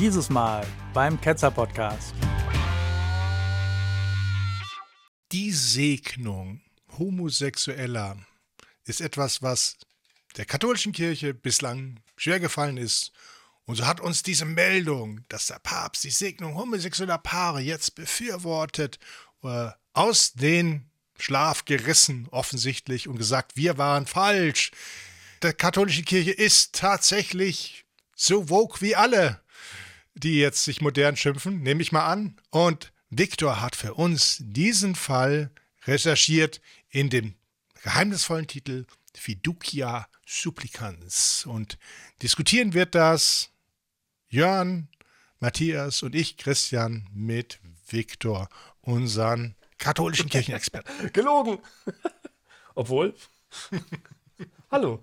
Dieses Mal beim Ketzer Podcast. Die Segnung Homosexueller ist etwas, was der katholischen Kirche bislang schwer gefallen ist. Und so hat uns diese Meldung, dass der Papst die Segnung homosexueller Paare jetzt befürwortet, äh, aus den Schlaf gerissen, offensichtlich, und gesagt, wir waren falsch. Die katholische Kirche ist tatsächlich so woke wie alle, die jetzt sich modern schimpfen, nehme ich mal an. Und Viktor hat für uns diesen Fall recherchiert in dem geheimnisvollen Titel Fiducia Supplicans. Und diskutieren wird das Jörn, Matthias und ich, Christian, mit Viktor, unseren katholischen Kirchenexperten. Gelogen! Obwohl. Hallo.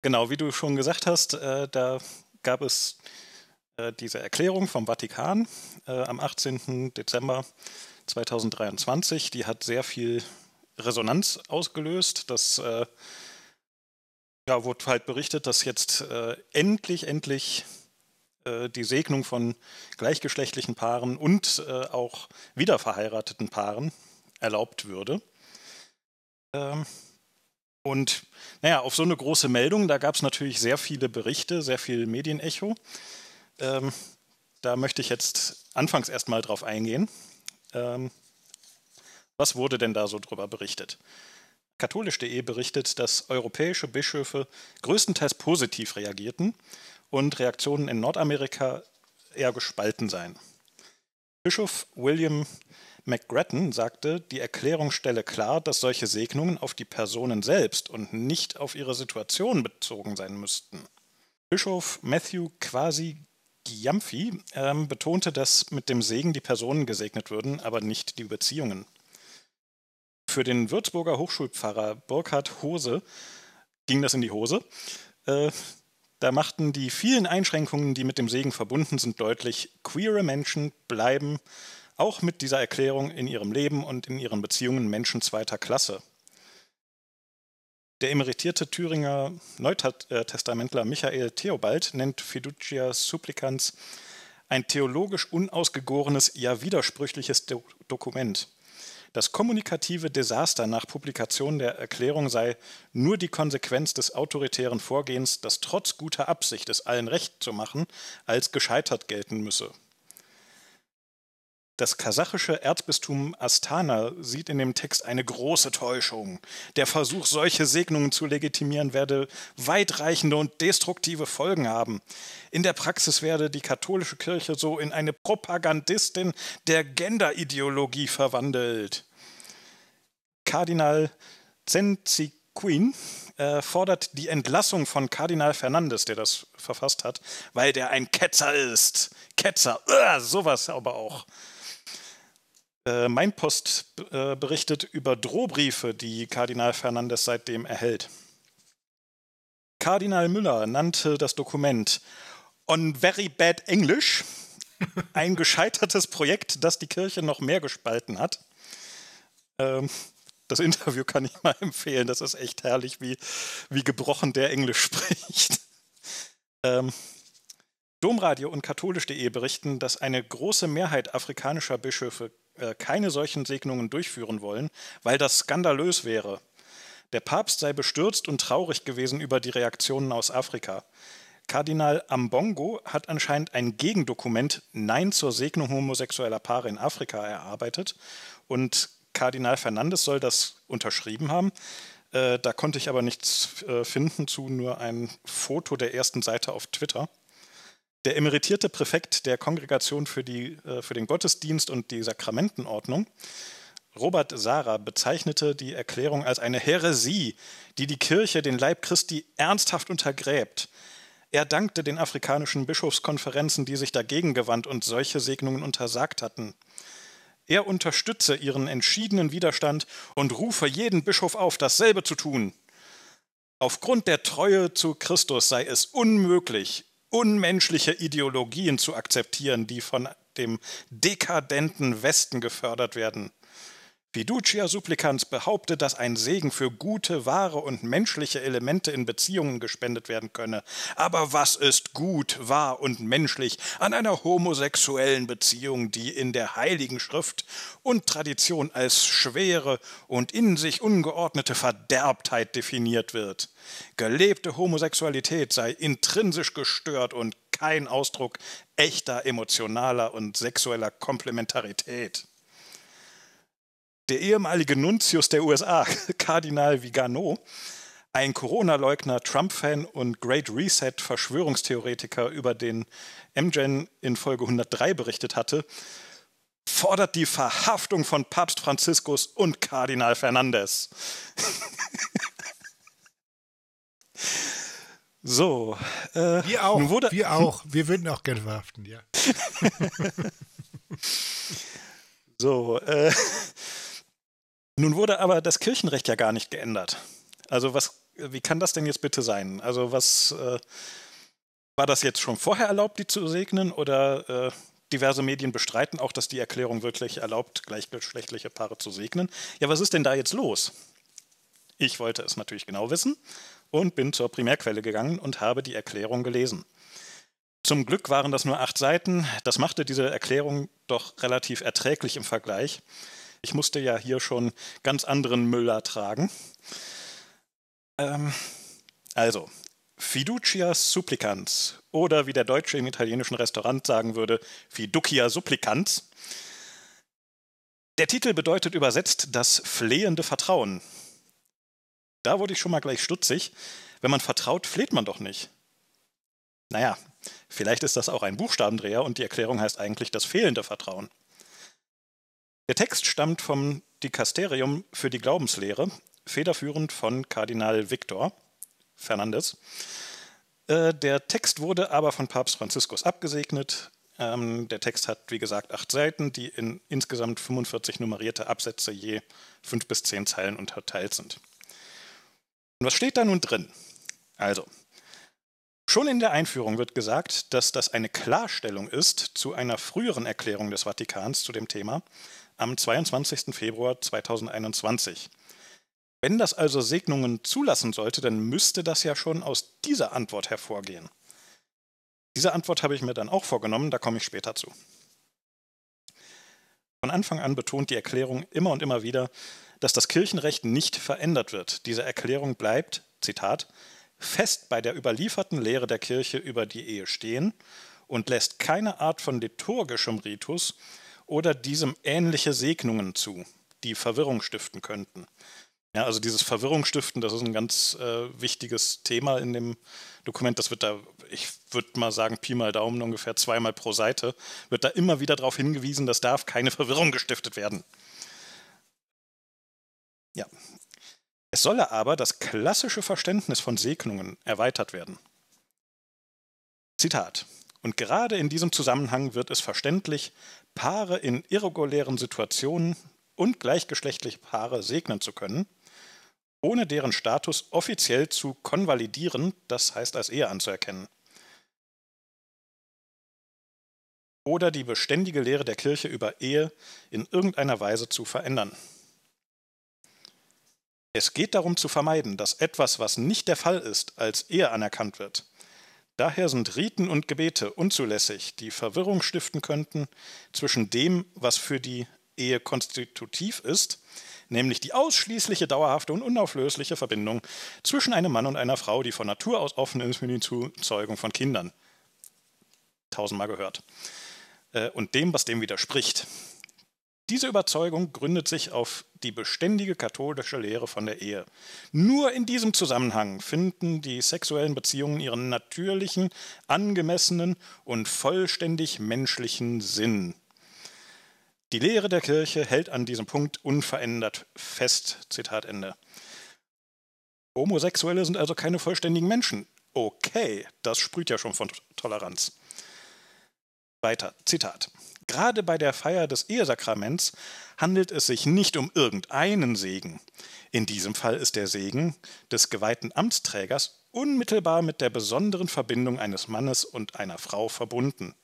Genau, wie du schon gesagt hast, äh, da gab es äh, diese Erklärung vom Vatikan äh, am 18. Dezember 2023. Die hat sehr viel Resonanz ausgelöst. Das äh, ja, wurde halt berichtet, dass jetzt äh, endlich, endlich äh, die Segnung von gleichgeschlechtlichen Paaren und auch wiederverheirateten Paaren erlaubt würde. Ähm, und naja, auf so eine große Meldung, da gab es natürlich sehr viele Berichte, sehr viel Medienecho. Ähm, da möchte ich jetzt anfangs erstmal drauf eingehen. Ähm, was wurde denn da so drüber berichtet? Katholisch.de berichtet, dass europäische Bischöfe größtenteils positiv reagierten und Reaktionen in Nordamerika eher gespalten seien. Bischof William McGrattan sagte, die Erklärung stelle klar, dass solche Segnungen auf die Personen selbst und nicht auf ihre Situation bezogen sein müssten. Bischof Matthew Quasi Giampfi ähm, betonte, dass mit dem Segen die Personen gesegnet würden, aber nicht die Beziehungen. Für den Würzburger Hochschulpfarrer Burkhard Hose ging das in die Hose. Äh, da machten die vielen Einschränkungen, die mit dem Segen verbunden sind, deutlich, queere Menschen bleiben auch mit dieser Erklärung in ihrem Leben und in ihren Beziehungen Menschen zweiter Klasse. Der emeritierte Thüringer Neutestamentler Michael Theobald nennt Fiducia Supplicans ein theologisch unausgegorenes, ja widersprüchliches Do Dokument. Das kommunikative Desaster nach Publikation der Erklärung sei nur die Konsequenz des autoritären Vorgehens, das trotz guter Absicht, es allen recht zu machen, als gescheitert gelten müsse. Das kasachische Erzbistum Astana sieht in dem Text eine große Täuschung. Der Versuch, solche Segnungen zu legitimieren, werde weitreichende und destruktive Folgen haben. In der Praxis werde die katholische Kirche so in eine Propagandistin der Genderideologie verwandelt. Kardinal Zenziquin äh, fordert die Entlassung von Kardinal Fernandes, der das verfasst hat, weil der ein Ketzer ist. Ketzer, uh, sowas aber auch. Äh, mein Post äh, berichtet über Drohbriefe, die Kardinal Fernandes seitdem erhält. Kardinal Müller nannte das Dokument On Very Bad English ein gescheitertes Projekt, das die Kirche noch mehr gespalten hat. Ähm, das Interview kann ich mal empfehlen. Das ist echt herrlich, wie, wie gebrochen der Englisch spricht. Ähm, Domradio und katholisch.de berichten, dass eine große Mehrheit afrikanischer Bischöfe äh, keine solchen Segnungen durchführen wollen, weil das skandalös wäre. Der Papst sei bestürzt und traurig gewesen über die Reaktionen aus Afrika. Kardinal Ambongo hat anscheinend ein Gegendokument Nein zur Segnung homosexueller Paare in Afrika erarbeitet und Kardinal Fernandes soll das unterschrieben haben. Äh, da konnte ich aber nichts äh, finden zu, nur ein Foto der ersten Seite auf Twitter. Der emeritierte Präfekt der Kongregation für, die, äh, für den Gottesdienst und die Sakramentenordnung, Robert Sara, bezeichnete die Erklärung als eine Häresie, die die Kirche den Leib Christi ernsthaft untergräbt. Er dankte den afrikanischen Bischofskonferenzen, die sich dagegen gewandt und solche Segnungen untersagt hatten. Er unterstütze ihren entschiedenen Widerstand und rufe jeden Bischof auf, dasselbe zu tun. Aufgrund der Treue zu Christus sei es unmöglich, unmenschliche Ideologien zu akzeptieren, die von dem dekadenten Westen gefördert werden. Fiducia supplicans behauptet, dass ein Segen für gute, wahre und menschliche Elemente in Beziehungen gespendet werden könne. Aber was ist gut, wahr und menschlich an einer homosexuellen Beziehung, die in der Heiligen Schrift und Tradition als schwere und in sich ungeordnete Verderbtheit definiert wird? Gelebte Homosexualität sei intrinsisch gestört und kein Ausdruck echter emotionaler und sexueller Komplementarität. Der ehemalige Nuntius der USA, Kardinal Vigano, ein Corona-Leugner, Trump-Fan und Great Reset-Verschwörungstheoretiker, über den MGen in Folge 103 berichtet hatte, fordert die Verhaftung von Papst Franziskus und Kardinal Fernandes. so. Äh, wir auch. wir auch. Wir würden auch gerne verhaften, ja. so. Äh, nun wurde aber das Kirchenrecht ja gar nicht geändert. Also was, wie kann das denn jetzt bitte sein? Also was äh, war das jetzt schon vorher erlaubt, die zu segnen oder äh, diverse Medien bestreiten auch, dass die Erklärung wirklich erlaubt, gleichgeschlechtliche Paare zu segnen? Ja, was ist denn da jetzt los? Ich wollte es natürlich genau wissen und bin zur Primärquelle gegangen und habe die Erklärung gelesen. Zum Glück waren das nur acht Seiten. Das machte diese Erklärung doch relativ erträglich im Vergleich. Ich musste ja hier schon ganz anderen Müll ertragen. Ähm, also, Fiducia supplicans oder wie der Deutsche im italienischen Restaurant sagen würde, Fiducia supplicans. Der Titel bedeutet übersetzt das flehende Vertrauen. Da wurde ich schon mal gleich stutzig. Wenn man vertraut, fleht man doch nicht. Naja, vielleicht ist das auch ein Buchstabendreher und die Erklärung heißt eigentlich das fehlende Vertrauen. Der Text stammt vom Dikasterium für die Glaubenslehre, federführend von Kardinal Victor Fernandes. Äh, der Text wurde aber von Papst Franziskus abgesegnet. Ähm, der Text hat, wie gesagt, acht Seiten, die in insgesamt 45 nummerierte Absätze je fünf bis zehn Zeilen unterteilt sind. Und was steht da nun drin? Also, Schon in der Einführung wird gesagt, dass das eine Klarstellung ist zu einer früheren Erklärung des Vatikans zu dem Thema, am 22. Februar 2021. Wenn das also Segnungen zulassen sollte, dann müsste das ja schon aus dieser Antwort hervorgehen. Diese Antwort habe ich mir dann auch vorgenommen, da komme ich später zu. Von Anfang an betont die Erklärung immer und immer wieder, dass das Kirchenrecht nicht verändert wird. Diese Erklärung bleibt, Zitat, fest bei der überlieferten Lehre der Kirche über die Ehe stehen und lässt keine Art von liturgischem Ritus oder diesem ähnliche Segnungen zu, die Verwirrung stiften könnten. Ja, also dieses Verwirrung stiften, das ist ein ganz äh, wichtiges Thema in dem Dokument. Das wird da, ich würde mal sagen, Pi mal Daumen ungefähr zweimal pro Seite, wird da immer wieder darauf hingewiesen, dass darf keine Verwirrung gestiftet werden. Ja. Es solle aber das klassische Verständnis von Segnungen erweitert werden. Zitat. Und gerade in diesem Zusammenhang wird es verständlich, Paare in irregulären Situationen und gleichgeschlechtliche Paare segnen zu können, ohne deren Status offiziell zu konvalidieren, das heißt als Ehe anzuerkennen. Oder die beständige Lehre der Kirche über Ehe in irgendeiner Weise zu verändern. Es geht darum zu vermeiden, dass etwas, was nicht der Fall ist, als Ehe anerkannt wird. Daher sind Riten und Gebete unzulässig, die Verwirrung stiften könnten zwischen dem, was für die Ehe konstitutiv ist, nämlich die ausschließliche, dauerhafte und unauflösliche Verbindung zwischen einem Mann und einer Frau, die von Natur aus offen ist für die Zeugung von Kindern. Tausendmal gehört. Äh, und dem, was dem widerspricht. Diese Überzeugung gründet sich auf die beständige katholische Lehre von der Ehe. Nur in diesem Zusammenhang finden die sexuellen Beziehungen ihren natürlichen, angemessenen und vollständig menschlichen Sinn. Die Lehre der Kirche hält an diesem Punkt unverändert fest. Zitat Ende. Homosexuelle sind also keine vollständigen Menschen. Okay, das sprüht ja schon von Toleranz. Weiter, Zitat. Gerade bei der Feier des Ehesakraments handelt es sich nicht um irgendeinen Segen. In diesem Fall ist der Segen des geweihten Amtsträgers unmittelbar mit der besonderen Verbindung eines Mannes und einer Frau verbunden.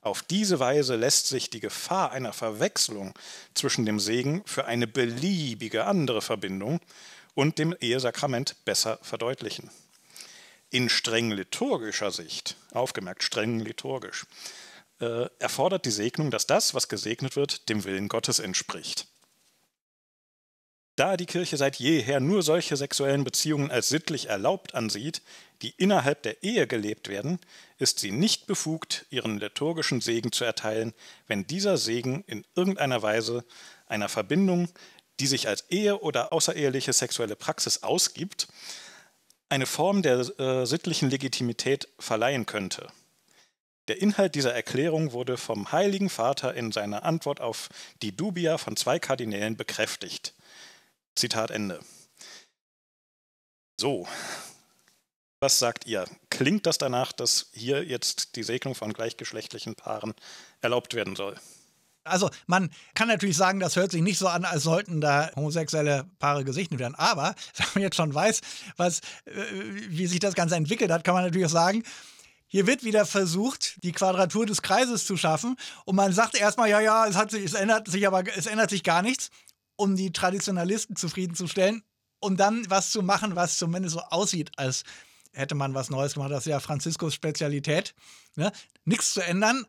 Auf diese Weise lässt sich die Gefahr einer Verwechslung zwischen dem Segen für eine beliebige andere Verbindung und dem Ehesakrament besser verdeutlichen. In streng liturgischer Sicht, aufgemerkt streng liturgisch, äh, erfordert die Segnung, dass das, was gesegnet wird, dem Willen Gottes entspricht. Da die Kirche seit jeher nur solche sexuellen Beziehungen als sittlich erlaubt ansieht, die innerhalb der Ehe gelebt werden, ist sie nicht befugt, ihren liturgischen Segen zu erteilen, wenn dieser Segen in irgendeiner Weise einer Verbindung, die sich als Ehe oder außereheliche sexuelle Praxis ausgibt, eine Form der äh, sittlichen Legitimität verleihen könnte. Der Inhalt dieser Erklärung wurde vom Heiligen Vater in seiner Antwort auf die Dubia von zwei Kardinälen bekräftigt. Zitat Ende. So, was sagt ihr? Klingt das danach, dass hier jetzt die Segnung von gleichgeschlechtlichen Paaren erlaubt werden soll? Also man kann natürlich sagen, das hört sich nicht so an, als sollten da homosexuelle Paare gesegnet werden. Aber wenn man jetzt schon weiß, was, äh, wie sich das Ganze entwickelt hat, kann man natürlich auch sagen, hier wird wieder versucht, die Quadratur des Kreises zu schaffen. Und man sagt erstmal, ja, ja, es, hat sich, es ändert sich, aber es ändert sich gar nichts, um die Traditionalisten zufriedenzustellen, um dann was zu machen, was zumindest so aussieht, als hätte man was Neues gemacht. Das ist ja Franziskus Spezialität. Ne? Nichts zu ändern,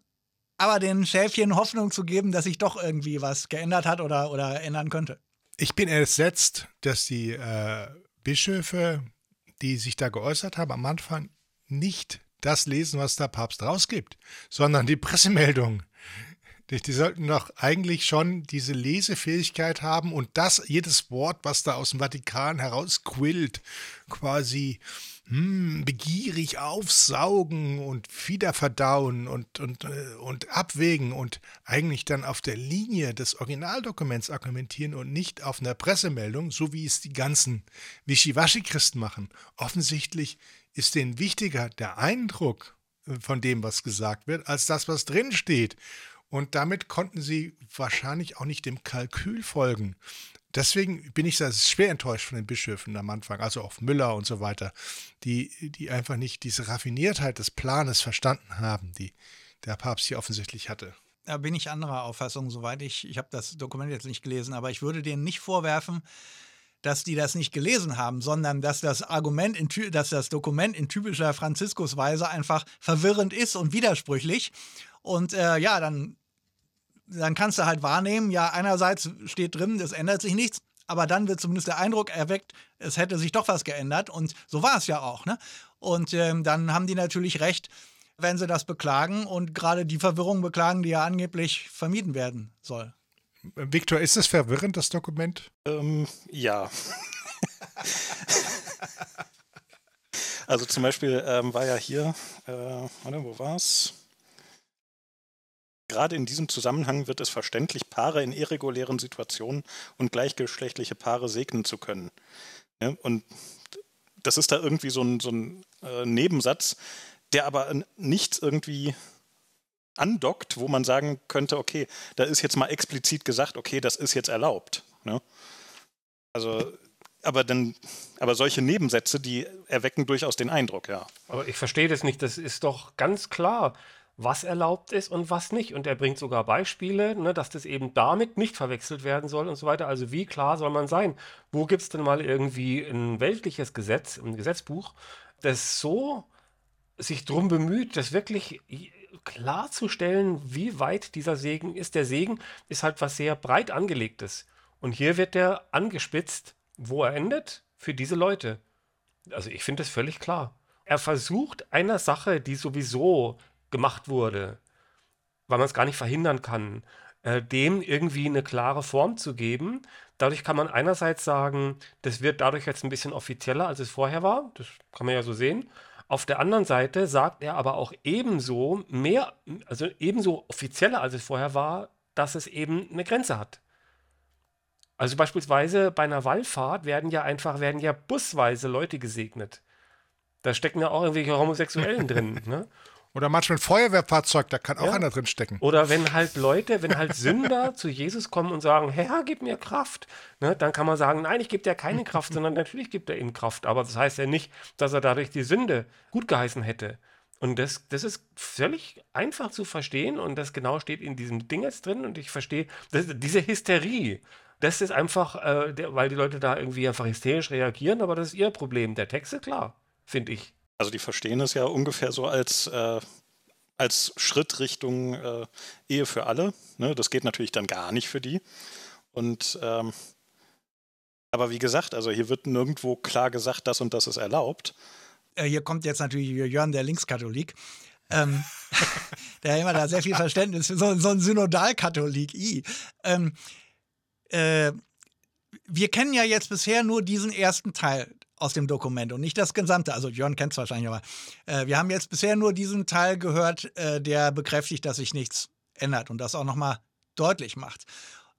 aber den Schäfchen Hoffnung zu geben, dass sich doch irgendwie was geändert hat oder, oder ändern könnte. Ich bin entsetzt, dass die äh, Bischöfe, die sich da geäußert haben, am Anfang nicht das lesen, was der Papst rausgibt, sondern die Pressemeldung. Die sollten doch eigentlich schon diese Lesefähigkeit haben und das, jedes Wort, was da aus dem Vatikan herausquillt, quasi hm, begierig aufsaugen und wiederverdauen und, und, äh, und abwägen und eigentlich dann auf der Linie des Originaldokuments argumentieren und nicht auf einer Pressemeldung, so wie es die ganzen Wischiwaschi-Christen machen. Offensichtlich ist denen wichtiger der Eindruck äh, von dem, was gesagt wird, als das, was drin steht. Und damit konnten sie wahrscheinlich auch nicht dem Kalkül folgen. Deswegen bin ich schwer enttäuscht von den Bischöfen am Anfang, also auch Müller und so weiter, die, die einfach nicht diese Raffiniertheit des Planes verstanden haben, die der Papst hier offensichtlich hatte. Da bin ich anderer Auffassung, soweit ich, ich habe das Dokument jetzt nicht gelesen, aber ich würde denen nicht vorwerfen, dass die das nicht gelesen haben, sondern dass das Argument, in, dass das Dokument in typischer Franziskusweise einfach verwirrend ist und widersprüchlich. Und äh, ja, dann dann kannst du halt wahrnehmen, ja, einerseits steht drin, es ändert sich nichts, aber dann wird zumindest der Eindruck erweckt, es hätte sich doch was geändert und so war es ja auch. Ne? Und ähm, dann haben die natürlich recht, wenn sie das beklagen und gerade die Verwirrung beklagen, die ja angeblich vermieden werden soll. Viktor, ist das verwirrend, das Dokument? Ähm, ja. also zum Beispiel ähm, war ja hier, äh, warte, wo war's? Gerade in diesem Zusammenhang wird es verständlich, Paare in irregulären Situationen und gleichgeschlechtliche Paare segnen zu können. Ja, und das ist da irgendwie so ein, so ein äh, Nebensatz, der aber nichts irgendwie andockt, wo man sagen könnte, okay, da ist jetzt mal explizit gesagt, okay, das ist jetzt erlaubt. Ne? Also, aber dann, aber solche Nebensätze, die erwecken durchaus den Eindruck, ja. Aber ich verstehe das nicht, das ist doch ganz klar was erlaubt ist und was nicht. Und er bringt sogar Beispiele, ne, dass das eben damit nicht verwechselt werden soll und so weiter. Also wie klar soll man sein? Wo gibt es denn mal irgendwie ein weltliches Gesetz, ein Gesetzbuch, das so sich darum bemüht, das wirklich klarzustellen, wie weit dieser Segen ist. Der Segen ist halt was sehr breit angelegtes. Und hier wird der angespitzt, wo er endet, für diese Leute. Also ich finde das völlig klar. Er versucht einer Sache, die sowieso gemacht wurde, weil man es gar nicht verhindern kann, äh, dem irgendwie eine klare Form zu geben. Dadurch kann man einerseits sagen, das wird dadurch jetzt ein bisschen offizieller, als es vorher war. Das kann man ja so sehen. Auf der anderen Seite sagt er aber auch ebenso mehr, also ebenso offizieller, als es vorher war, dass es eben eine Grenze hat. Also beispielsweise bei einer Wallfahrt werden ja einfach, werden ja busweise Leute gesegnet. Da stecken ja auch irgendwelche Homosexuellen drin. Ne? Oder manchmal ein Feuerwehrfahrzeug, da kann auch ja. einer drin stecken. Oder wenn halt Leute, wenn halt Sünder zu Jesus kommen und sagen, Herr, gib mir Kraft, ne, dann kann man sagen, nein, ich gebe dir keine Kraft, sondern natürlich gibt er ihm Kraft. Aber das heißt ja nicht, dass er dadurch die Sünde gut geheißen hätte. Und das, das ist völlig einfach zu verstehen und das genau steht in diesem Ding jetzt drin und ich verstehe, das, diese Hysterie, das ist einfach, äh, der, weil die Leute da irgendwie einfach hysterisch reagieren, aber das ist ihr Problem. Der Text ist klar, finde ich. Also die verstehen es ja ungefähr so als, äh, als Schritt Richtung äh, Ehe für alle. Ne? Das geht natürlich dann gar nicht für die. Und ähm, aber wie gesagt, also hier wird nirgendwo klar gesagt, das und das ist erlaubt. Äh, hier kommt jetzt natürlich Jörn, der Linkskatholik. Ähm, der immer da sehr viel Verständnis für so, so ein Synodalkatholik. Ähm, äh, wir kennen ja jetzt bisher nur diesen ersten Teil aus dem Dokument und nicht das gesamte. Also Jörn kennt es wahrscheinlich, aber äh, wir haben jetzt bisher nur diesen Teil gehört, äh, der bekräftigt, dass sich nichts ändert und das auch nochmal deutlich macht.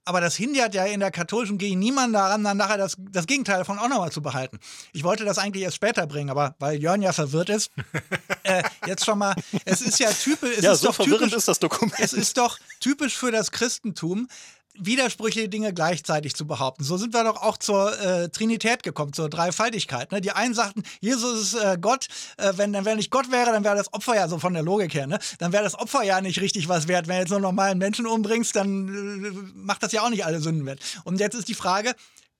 Aber das hindert ja in der katholischen Kirche niemanden daran, dann nachher das, das Gegenteil davon auch nochmal zu behalten. Ich wollte das eigentlich erst später bringen, aber weil Jörn ja verwirrt ist, äh, jetzt schon mal, es ist ja typisch. ja, ist so doch verwirrend typisch, ist das Dokument. Es ist doch typisch für das Christentum, widersprüchliche Dinge gleichzeitig zu behaupten. So sind wir doch auch zur äh, Trinität gekommen, zur Dreifaltigkeit. Ne? Die einen sagten, Jesus ist äh, Gott, äh, wenn, wenn nicht Gott wäre, dann wäre das Opfer ja so von der Logik her, ne? dann wäre das Opfer ja nicht richtig was wert. Wenn du jetzt nur normalen Menschen umbringst, dann äh, macht das ja auch nicht alle Sünden wert. Und jetzt ist die Frage,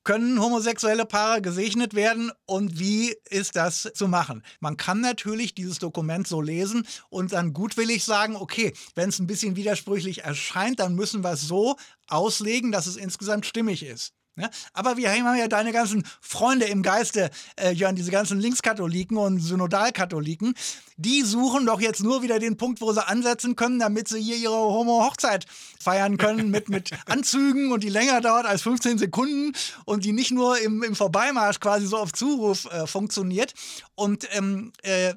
können homosexuelle Paare gesegnet werden und wie ist das zu machen? Man kann natürlich dieses Dokument so lesen und dann gutwillig sagen, okay, wenn es ein bisschen widersprüchlich erscheint, dann müssen wir es so auslegen, dass es insgesamt stimmig ist. Ja, aber wir haben ja deine ganzen Freunde im Geiste, äh, Jörn, diese ganzen Linkskatholiken und Synodalkatholiken, die suchen doch jetzt nur wieder den Punkt, wo sie ansetzen können, damit sie hier ihre Homo-Hochzeit feiern können mit, mit Anzügen und die länger dauert als 15 Sekunden und die nicht nur im, im Vorbeimarsch quasi so auf Zuruf äh, funktioniert. Und ähm, äh,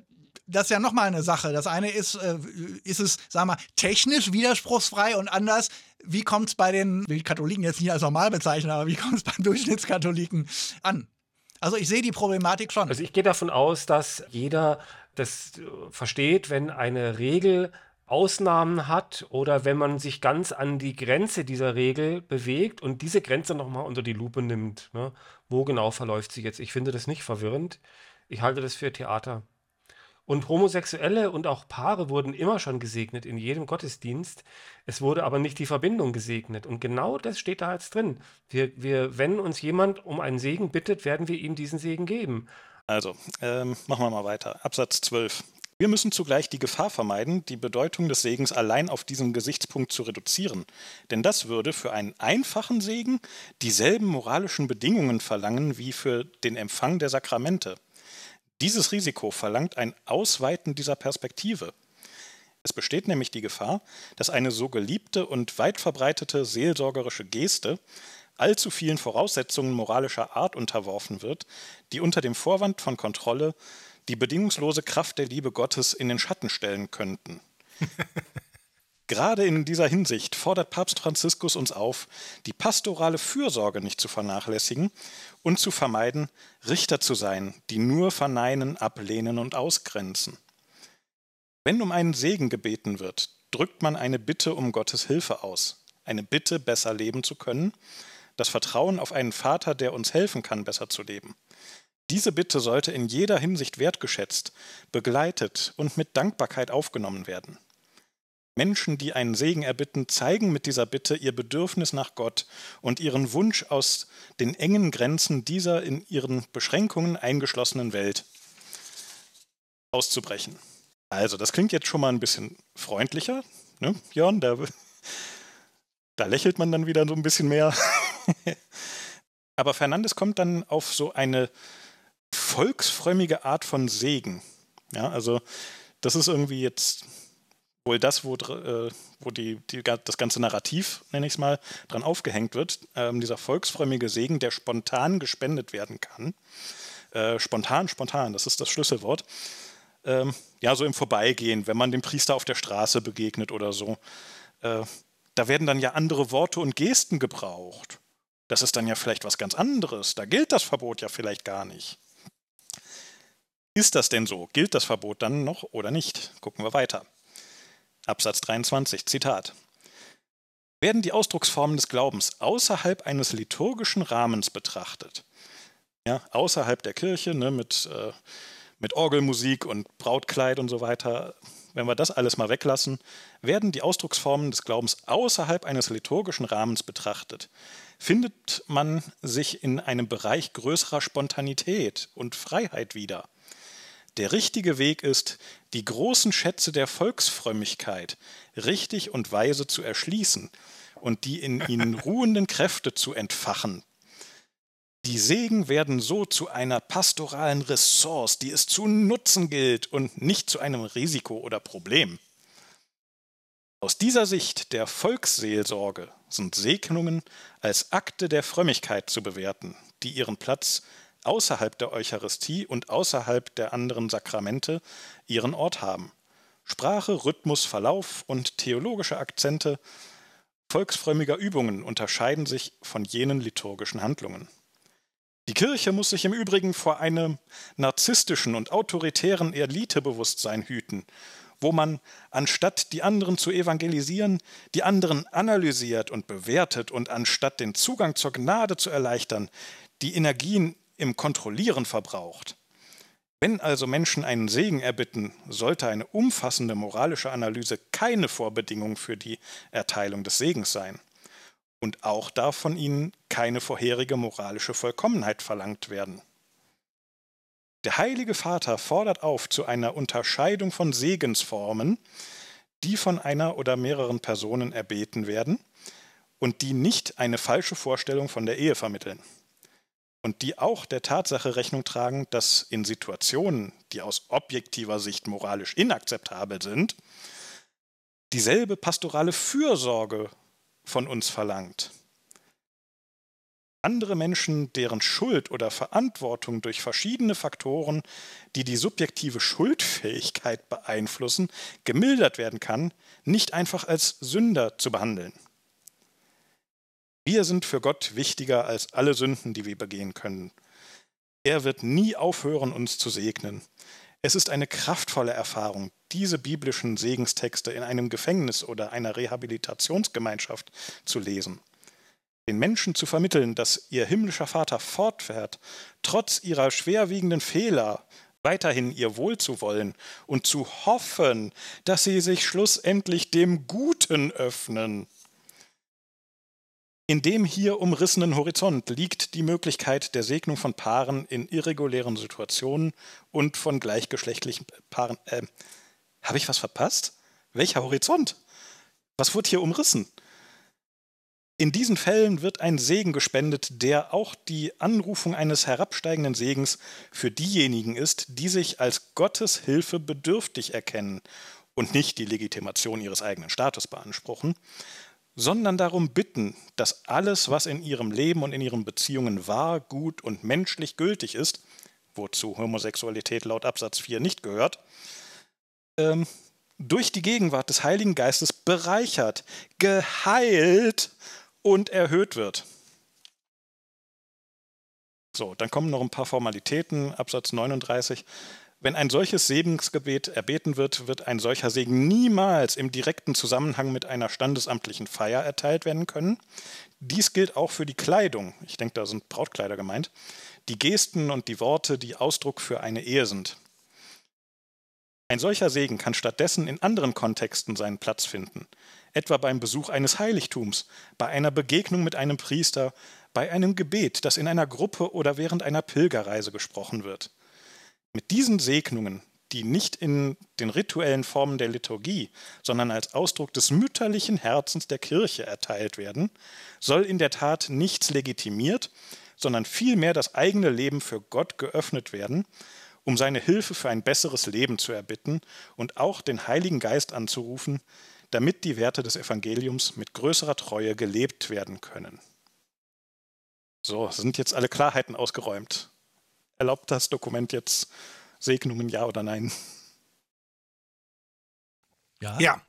das ist ja nochmal eine Sache. Das eine ist, äh, ist es, sagen wir, technisch widerspruchsfrei und anders, wie kommt es bei den, will Katholiken jetzt nicht als normal bezeichnen, aber wie kommt es beim Durchschnittskatholiken an? Also ich sehe die Problematik schon. Also ich gehe davon aus, dass jeder das versteht, wenn eine Regel Ausnahmen hat oder wenn man sich ganz an die Grenze dieser Regel bewegt und diese Grenze nochmal unter die Lupe nimmt. Ne? Wo genau verläuft sie jetzt? Ich finde das nicht verwirrend. Ich halte das für Theater. Und Homosexuelle und auch Paare wurden immer schon gesegnet in jedem Gottesdienst. Es wurde aber nicht die Verbindung gesegnet. Und genau das steht da jetzt drin. Wir, wir, wenn uns jemand um einen Segen bittet, werden wir ihm diesen Segen geben. Also, ähm, machen wir mal weiter. Absatz 12. Wir müssen zugleich die Gefahr vermeiden, die Bedeutung des Segens allein auf diesen Gesichtspunkt zu reduzieren. Denn das würde für einen einfachen Segen dieselben moralischen Bedingungen verlangen wie für den Empfang der Sakramente. Dieses Risiko verlangt ein Ausweiten dieser Perspektive. Es besteht nämlich die Gefahr, dass eine so geliebte und weit verbreitete seelsorgerische Geste allzu vielen Voraussetzungen moralischer Art unterworfen wird, die unter dem Vorwand von Kontrolle die bedingungslose Kraft der Liebe Gottes in den Schatten stellen könnten. Gerade in dieser Hinsicht fordert Papst Franziskus uns auf, die pastorale Fürsorge nicht zu vernachlässigen und zu vermeiden, Richter zu sein, die nur verneinen, ablehnen und ausgrenzen. Wenn um einen Segen gebeten wird, drückt man eine Bitte um Gottes Hilfe aus, eine Bitte, besser leben zu können, das Vertrauen auf einen Vater, der uns helfen kann, besser zu leben. Diese Bitte sollte in jeder Hinsicht wertgeschätzt, begleitet und mit Dankbarkeit aufgenommen werden. Menschen, die einen Segen erbitten, zeigen mit dieser Bitte ihr Bedürfnis nach Gott und ihren Wunsch aus den engen Grenzen dieser in ihren Beschränkungen eingeschlossenen Welt auszubrechen. Also, das klingt jetzt schon mal ein bisschen freundlicher, ne, Jörn? Da, da lächelt man dann wieder so ein bisschen mehr. Aber Fernandes kommt dann auf so eine volksfrömmige Art von Segen. Ja, also das ist irgendwie jetzt wohl das, wo, äh, wo die, die, das ganze Narrativ, nenne ich es mal, dran aufgehängt wird. Ähm, dieser volksfrömmige Segen, der spontan gespendet werden kann. Äh, spontan, spontan, das ist das Schlüsselwort. Ähm, ja, so im Vorbeigehen, wenn man dem Priester auf der Straße begegnet oder so. Äh, da werden dann ja andere Worte und Gesten gebraucht. Das ist dann ja vielleicht was ganz anderes. Da gilt das Verbot ja vielleicht gar nicht. Ist das denn so? Gilt das Verbot dann noch oder nicht? Gucken wir weiter. Absatz 23, Zitat. Werden die Ausdrucksformen des Glaubens außerhalb eines liturgischen Rahmens betrachtet, ja, außerhalb der Kirche, ne, mit, äh, mit Orgelmusik und Brautkleid und so weiter, wenn wir das alles mal weglassen, werden die Ausdrucksformen des Glaubens außerhalb eines liturgischen Rahmens betrachtet. Findet man sich in einem Bereich größerer Spontanität und Freiheit wieder. Der richtige Weg ist, die großen Schätze der Volksfrömmigkeit richtig und weise zu erschließen und die in ihnen ruhenden Kräfte zu entfachen, die Segen werden so zu einer pastoralen Ressource, die es zu nutzen gilt und nicht zu einem Risiko oder Problem. Aus dieser Sicht der Volksseelsorge sind Segnungen als Akte der Frömmigkeit zu bewerten, die ihren Platz außerhalb der Eucharistie und außerhalb der anderen Sakramente ihren Ort haben. Sprache, Rhythmus, Verlauf und theologische Akzente volksfrömmiger Übungen unterscheiden sich von jenen liturgischen Handlungen. Die Kirche muss sich im Übrigen vor einem narzisstischen und autoritären Elitebewusstsein hüten, wo man, anstatt die anderen zu evangelisieren, die anderen analysiert und bewertet und anstatt den Zugang zur Gnade zu erleichtern, die Energien im Kontrollieren verbraucht. Wenn also Menschen einen Segen erbitten, sollte eine umfassende moralische Analyse keine Vorbedingung für die Erteilung des Segens sein. Und auch darf von ihnen keine vorherige moralische Vollkommenheit verlangt werden. Der Heilige Vater fordert auf zu einer Unterscheidung von Segensformen, die von einer oder mehreren Personen erbeten werden und die nicht eine falsche Vorstellung von der Ehe vermitteln. Und die auch der Tatsache Rechnung tragen, dass in Situationen, die aus objektiver Sicht moralisch inakzeptabel sind, dieselbe pastorale Fürsorge von uns verlangt. Andere Menschen, deren Schuld oder Verantwortung durch verschiedene Faktoren, die die subjektive Schuldfähigkeit beeinflussen, gemildert werden kann, nicht einfach als Sünder zu behandeln. Wir sind für Gott wichtiger als alle Sünden, die wir begehen können. Er wird nie aufhören, uns zu segnen. Es ist eine kraftvolle Erfahrung, diese biblischen Segenstexte in einem Gefängnis oder einer Rehabilitationsgemeinschaft zu lesen. Den Menschen zu vermitteln, dass ihr himmlischer Vater fortfährt, trotz ihrer schwerwiegenden Fehler weiterhin ihr Wohl zu wollen und zu hoffen, dass sie sich schlussendlich dem Guten öffnen. In dem hier umrissenen Horizont liegt die Möglichkeit der Segnung von Paaren in irregulären Situationen und von gleichgeschlechtlichen Paaren. Äh, Habe ich was verpasst? Welcher Horizont? Was wurde hier umrissen? In diesen Fällen wird ein Segen gespendet, der auch die Anrufung eines herabsteigenden Segens für diejenigen ist, die sich als Gottes Hilfe bedürftig erkennen und nicht die Legitimation ihres eigenen Status beanspruchen, sondern darum bitten, dass alles, was in ihrem Leben und in ihren Beziehungen wahr, gut und menschlich gültig ist, wozu Homosexualität laut Absatz 4 nicht gehört, ähm, durch die Gegenwart des Heiligen Geistes bereichert, geheilt und erhöht wird. So, dann kommen noch ein paar Formalitäten, Absatz 39. Wenn ein solches Segensgebet erbeten wird, wird ein solcher Segen niemals im direkten Zusammenhang mit einer standesamtlichen Feier erteilt werden können. Dies gilt auch für die Kleidung. Ich denke, da sind Brautkleider gemeint. Die Gesten und die Worte, die Ausdruck für eine Ehe sind. Ein solcher Segen kann stattdessen in anderen Kontexten seinen Platz finden, etwa beim Besuch eines Heiligtums, bei einer Begegnung mit einem Priester, bei einem Gebet, das in einer Gruppe oder während einer Pilgerreise gesprochen wird. Mit diesen Segnungen, die nicht in den rituellen Formen der Liturgie, sondern als Ausdruck des mütterlichen Herzens der Kirche erteilt werden, soll in der Tat nichts legitimiert, sondern vielmehr das eigene Leben für Gott geöffnet werden, um seine Hilfe für ein besseres Leben zu erbitten und auch den Heiligen Geist anzurufen, damit die Werte des Evangeliums mit größerer Treue gelebt werden können. So, sind jetzt alle Klarheiten ausgeräumt erlaubt das Dokument jetzt Segnungen, ja oder nein? Ja. Ja.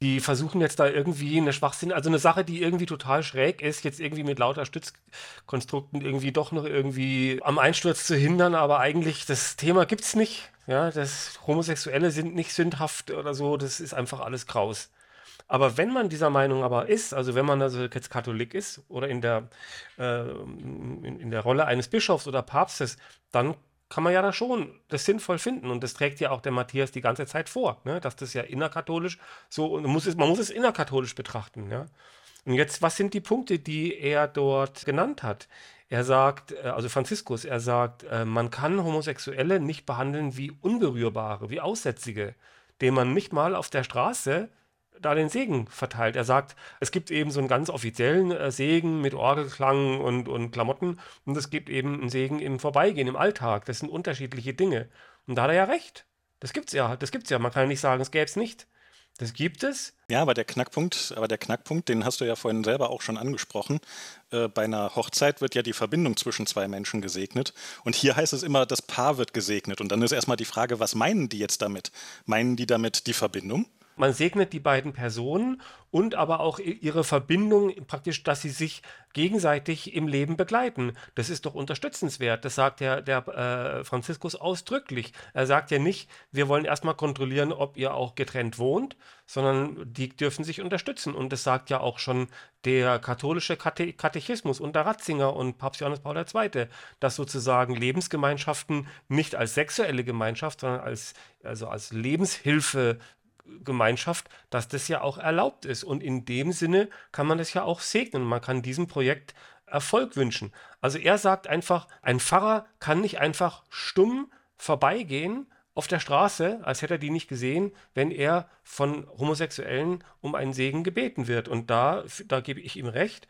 Die versuchen jetzt da irgendwie eine Schwachsinn, also eine Sache, die irgendwie total schräg ist, jetzt irgendwie mit lauter Stützkonstrukten irgendwie doch noch irgendwie am Einsturz zu hindern, aber eigentlich das Thema gibt es nicht. Ja, das Homosexuelle sind nicht sündhaft oder so, das ist einfach alles Kraus. Aber wenn man dieser Meinung aber ist, also wenn man also jetzt Katholik ist oder in der, äh, in, in der Rolle eines Bischofs oder Papstes, dann kann man ja da schon das sinnvoll finden. Und das trägt ja auch der Matthias die ganze Zeit vor, ne? dass das ja innerkatholisch so, und man muss es, man muss es innerkatholisch betrachten. Ja? Und jetzt, was sind die Punkte, die er dort genannt hat? Er sagt, äh, also Franziskus, er sagt, äh, man kann Homosexuelle nicht behandeln wie Unberührbare, wie Aussätzige, denen man nicht mal auf der Straße da den Segen verteilt. Er sagt, es gibt eben so einen ganz offiziellen äh, Segen mit Orgelklang und, und Klamotten und es gibt eben einen Segen im Vorbeigehen, im Alltag. Das sind unterschiedliche Dinge. Und da hat er ja recht. Das gibt's ja, das gibt's ja. Man kann ja nicht sagen, es gäbe es nicht. Das gibt es. Ja, aber der Knackpunkt, aber der Knackpunkt, den hast du ja vorhin selber auch schon angesprochen. Äh, bei einer Hochzeit wird ja die Verbindung zwischen zwei Menschen gesegnet. Und hier heißt es immer, das Paar wird gesegnet. Und dann ist erstmal die Frage, was meinen die jetzt damit? Meinen die damit die Verbindung? Man segnet die beiden Personen und aber auch ihre Verbindung praktisch, dass sie sich gegenseitig im Leben begleiten. Das ist doch unterstützenswert. Das sagt der, der äh, Franziskus ausdrücklich. Er sagt ja nicht, wir wollen erstmal kontrollieren, ob ihr auch getrennt wohnt, sondern die dürfen sich unterstützen. Und das sagt ja auch schon der katholische Kate Katechismus unter Ratzinger und Papst Johannes Paul II., dass sozusagen Lebensgemeinschaften nicht als sexuelle Gemeinschaft, sondern als, also als Lebenshilfe Gemeinschaft, dass das ja auch erlaubt ist. Und in dem Sinne kann man das ja auch segnen. Man kann diesem Projekt Erfolg wünschen. Also er sagt einfach, ein Pfarrer kann nicht einfach stumm vorbeigehen auf der Straße, als hätte er die nicht gesehen, wenn er von Homosexuellen um einen Segen gebeten wird. Und da, da gebe ich ihm recht.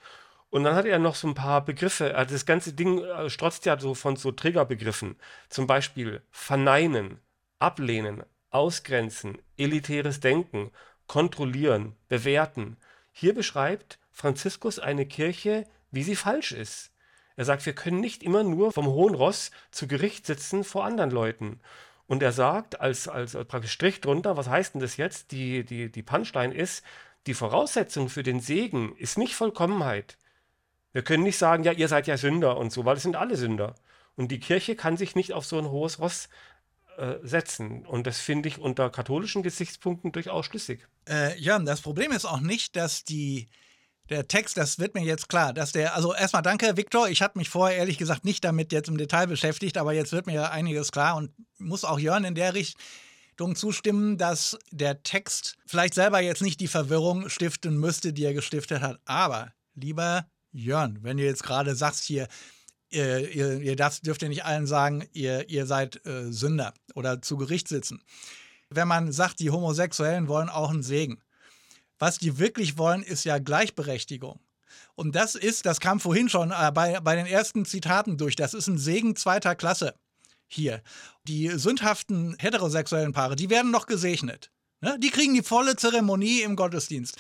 Und dann hat er noch so ein paar Begriffe. Also das ganze Ding äh, strotzt ja so von so Triggerbegriffen. Zum Beispiel verneinen, ablehnen, ausgrenzen, elitäres Denken, kontrollieren, bewerten. Hier beschreibt Franziskus eine Kirche, wie sie falsch ist. Er sagt, wir können nicht immer nur vom hohen Ross zu Gericht sitzen vor anderen Leuten. Und er sagt, als, als, als praktisch Strich drunter, was heißt denn das jetzt? Die, die, die Punchline ist, die Voraussetzung für den Segen ist nicht Vollkommenheit. Wir können nicht sagen, ja, ihr seid ja Sünder und so, weil es sind alle Sünder. Und die Kirche kann sich nicht auf so ein hohes Ross äh, setzen. Und das finde ich unter katholischen Gesichtspunkten durchaus schlüssig. Äh, ja, das Problem ist auch nicht, dass die der Text, das wird mir jetzt klar, dass der, also erstmal danke, Viktor. Ich hatte mich vorher ehrlich gesagt nicht damit jetzt im Detail beschäftigt, aber jetzt wird mir einiges klar und muss auch Jörn in der Richtung zustimmen, dass der Text vielleicht selber jetzt nicht die Verwirrung stiften müsste, die er gestiftet hat. Aber, lieber Jörn, wenn du jetzt gerade sagst hier, ihr, ihr, ihr darf, dürft ihr nicht allen sagen, ihr, ihr seid äh, Sünder oder zu Gericht sitzen. Wenn man sagt, die Homosexuellen wollen auch einen Segen. Was die wirklich wollen, ist ja Gleichberechtigung. Und das ist, das kam vorhin schon äh, bei, bei den ersten Zitaten durch, das ist ein Segen zweiter Klasse hier. Die sündhaften heterosexuellen Paare, die werden noch gesegnet. Ne? Die kriegen die volle Zeremonie im Gottesdienst.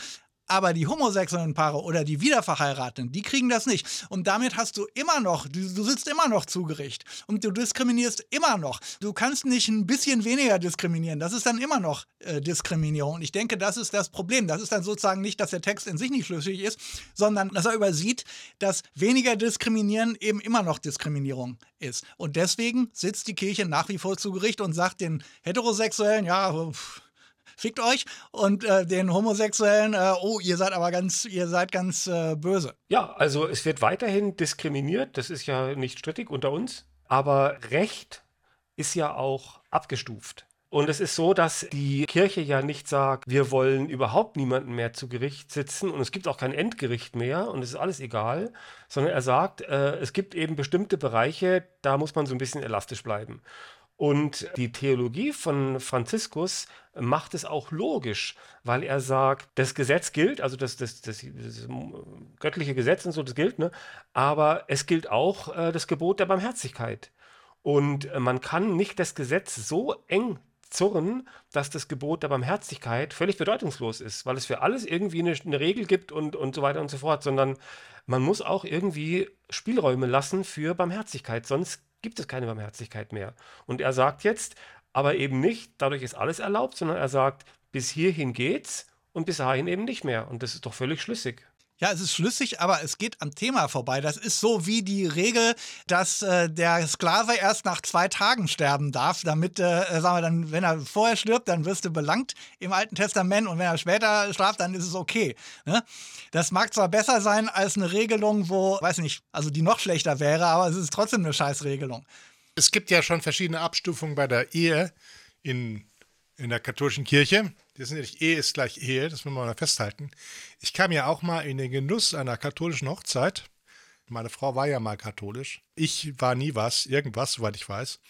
Aber die homosexuellen Paare oder die Wiederverheirateten, die kriegen das nicht. Und damit hast du immer noch, du, du sitzt immer noch zu Gericht. Und du diskriminierst immer noch. Du kannst nicht ein bisschen weniger diskriminieren. Das ist dann immer noch äh, Diskriminierung. Und ich denke, das ist das Problem. Das ist dann sozusagen nicht, dass der Text in sich nicht schlüssig ist, sondern dass er übersieht, dass weniger diskriminieren eben immer noch Diskriminierung ist. Und deswegen sitzt die Kirche nach wie vor zu Gericht und sagt den Heterosexuellen, ja, pff, fickt euch und äh, den Homosexuellen, äh, oh, ihr seid aber ganz, ihr seid ganz äh, böse. Ja, also es wird weiterhin diskriminiert, das ist ja nicht strittig unter uns, aber Recht ist ja auch abgestuft. Und es ist so, dass die Kirche ja nicht sagt, wir wollen überhaupt niemanden mehr zu Gericht sitzen und es gibt auch kein Endgericht mehr und es ist alles egal, sondern er sagt, äh, es gibt eben bestimmte Bereiche, da muss man so ein bisschen elastisch bleiben. Und die Theologie von Franziskus macht es auch logisch, weil er sagt, das Gesetz gilt, also das, das, das, das göttliche Gesetz und so, das gilt, ne? aber es gilt auch äh, das Gebot der Barmherzigkeit. Und äh, man kann nicht das Gesetz so eng zurren, dass das Gebot der Barmherzigkeit völlig bedeutungslos ist, weil es für alles irgendwie eine, eine Regel gibt und, und so weiter und so fort, sondern man muss auch irgendwie Spielräume lassen für Barmherzigkeit, sonst gibt es keine Barmherzigkeit mehr. Und er sagt jetzt, aber eben nicht, dadurch ist alles erlaubt, sondern er sagt, bis hierhin geht's und bis dahin eben nicht mehr. Und das ist doch völlig schlüssig. Ja, es ist schlüssig, aber es geht am Thema vorbei. Das ist so wie die Regel, dass äh, der Sklave erst nach zwei Tagen sterben darf, damit, äh, äh, sagen wir dann, wenn er vorher stirbt, dann wirst du belangt im Alten Testament und wenn er später straft, dann ist es okay. Ne? Das mag zwar besser sein als eine Regelung, wo, weiß nicht, also die noch schlechter wäre, aber es ist trotzdem eine Scheißregelung. Es gibt ja schon verschiedene Abstufungen bei der Ehe in, in der katholischen Kirche. Das ist nicht Ehe ist gleich Ehe, das muss man mal festhalten. Ich kam ja auch mal in den Genuss einer katholischen Hochzeit. Meine Frau war ja mal katholisch. Ich war nie was, irgendwas, soweit ich weiß.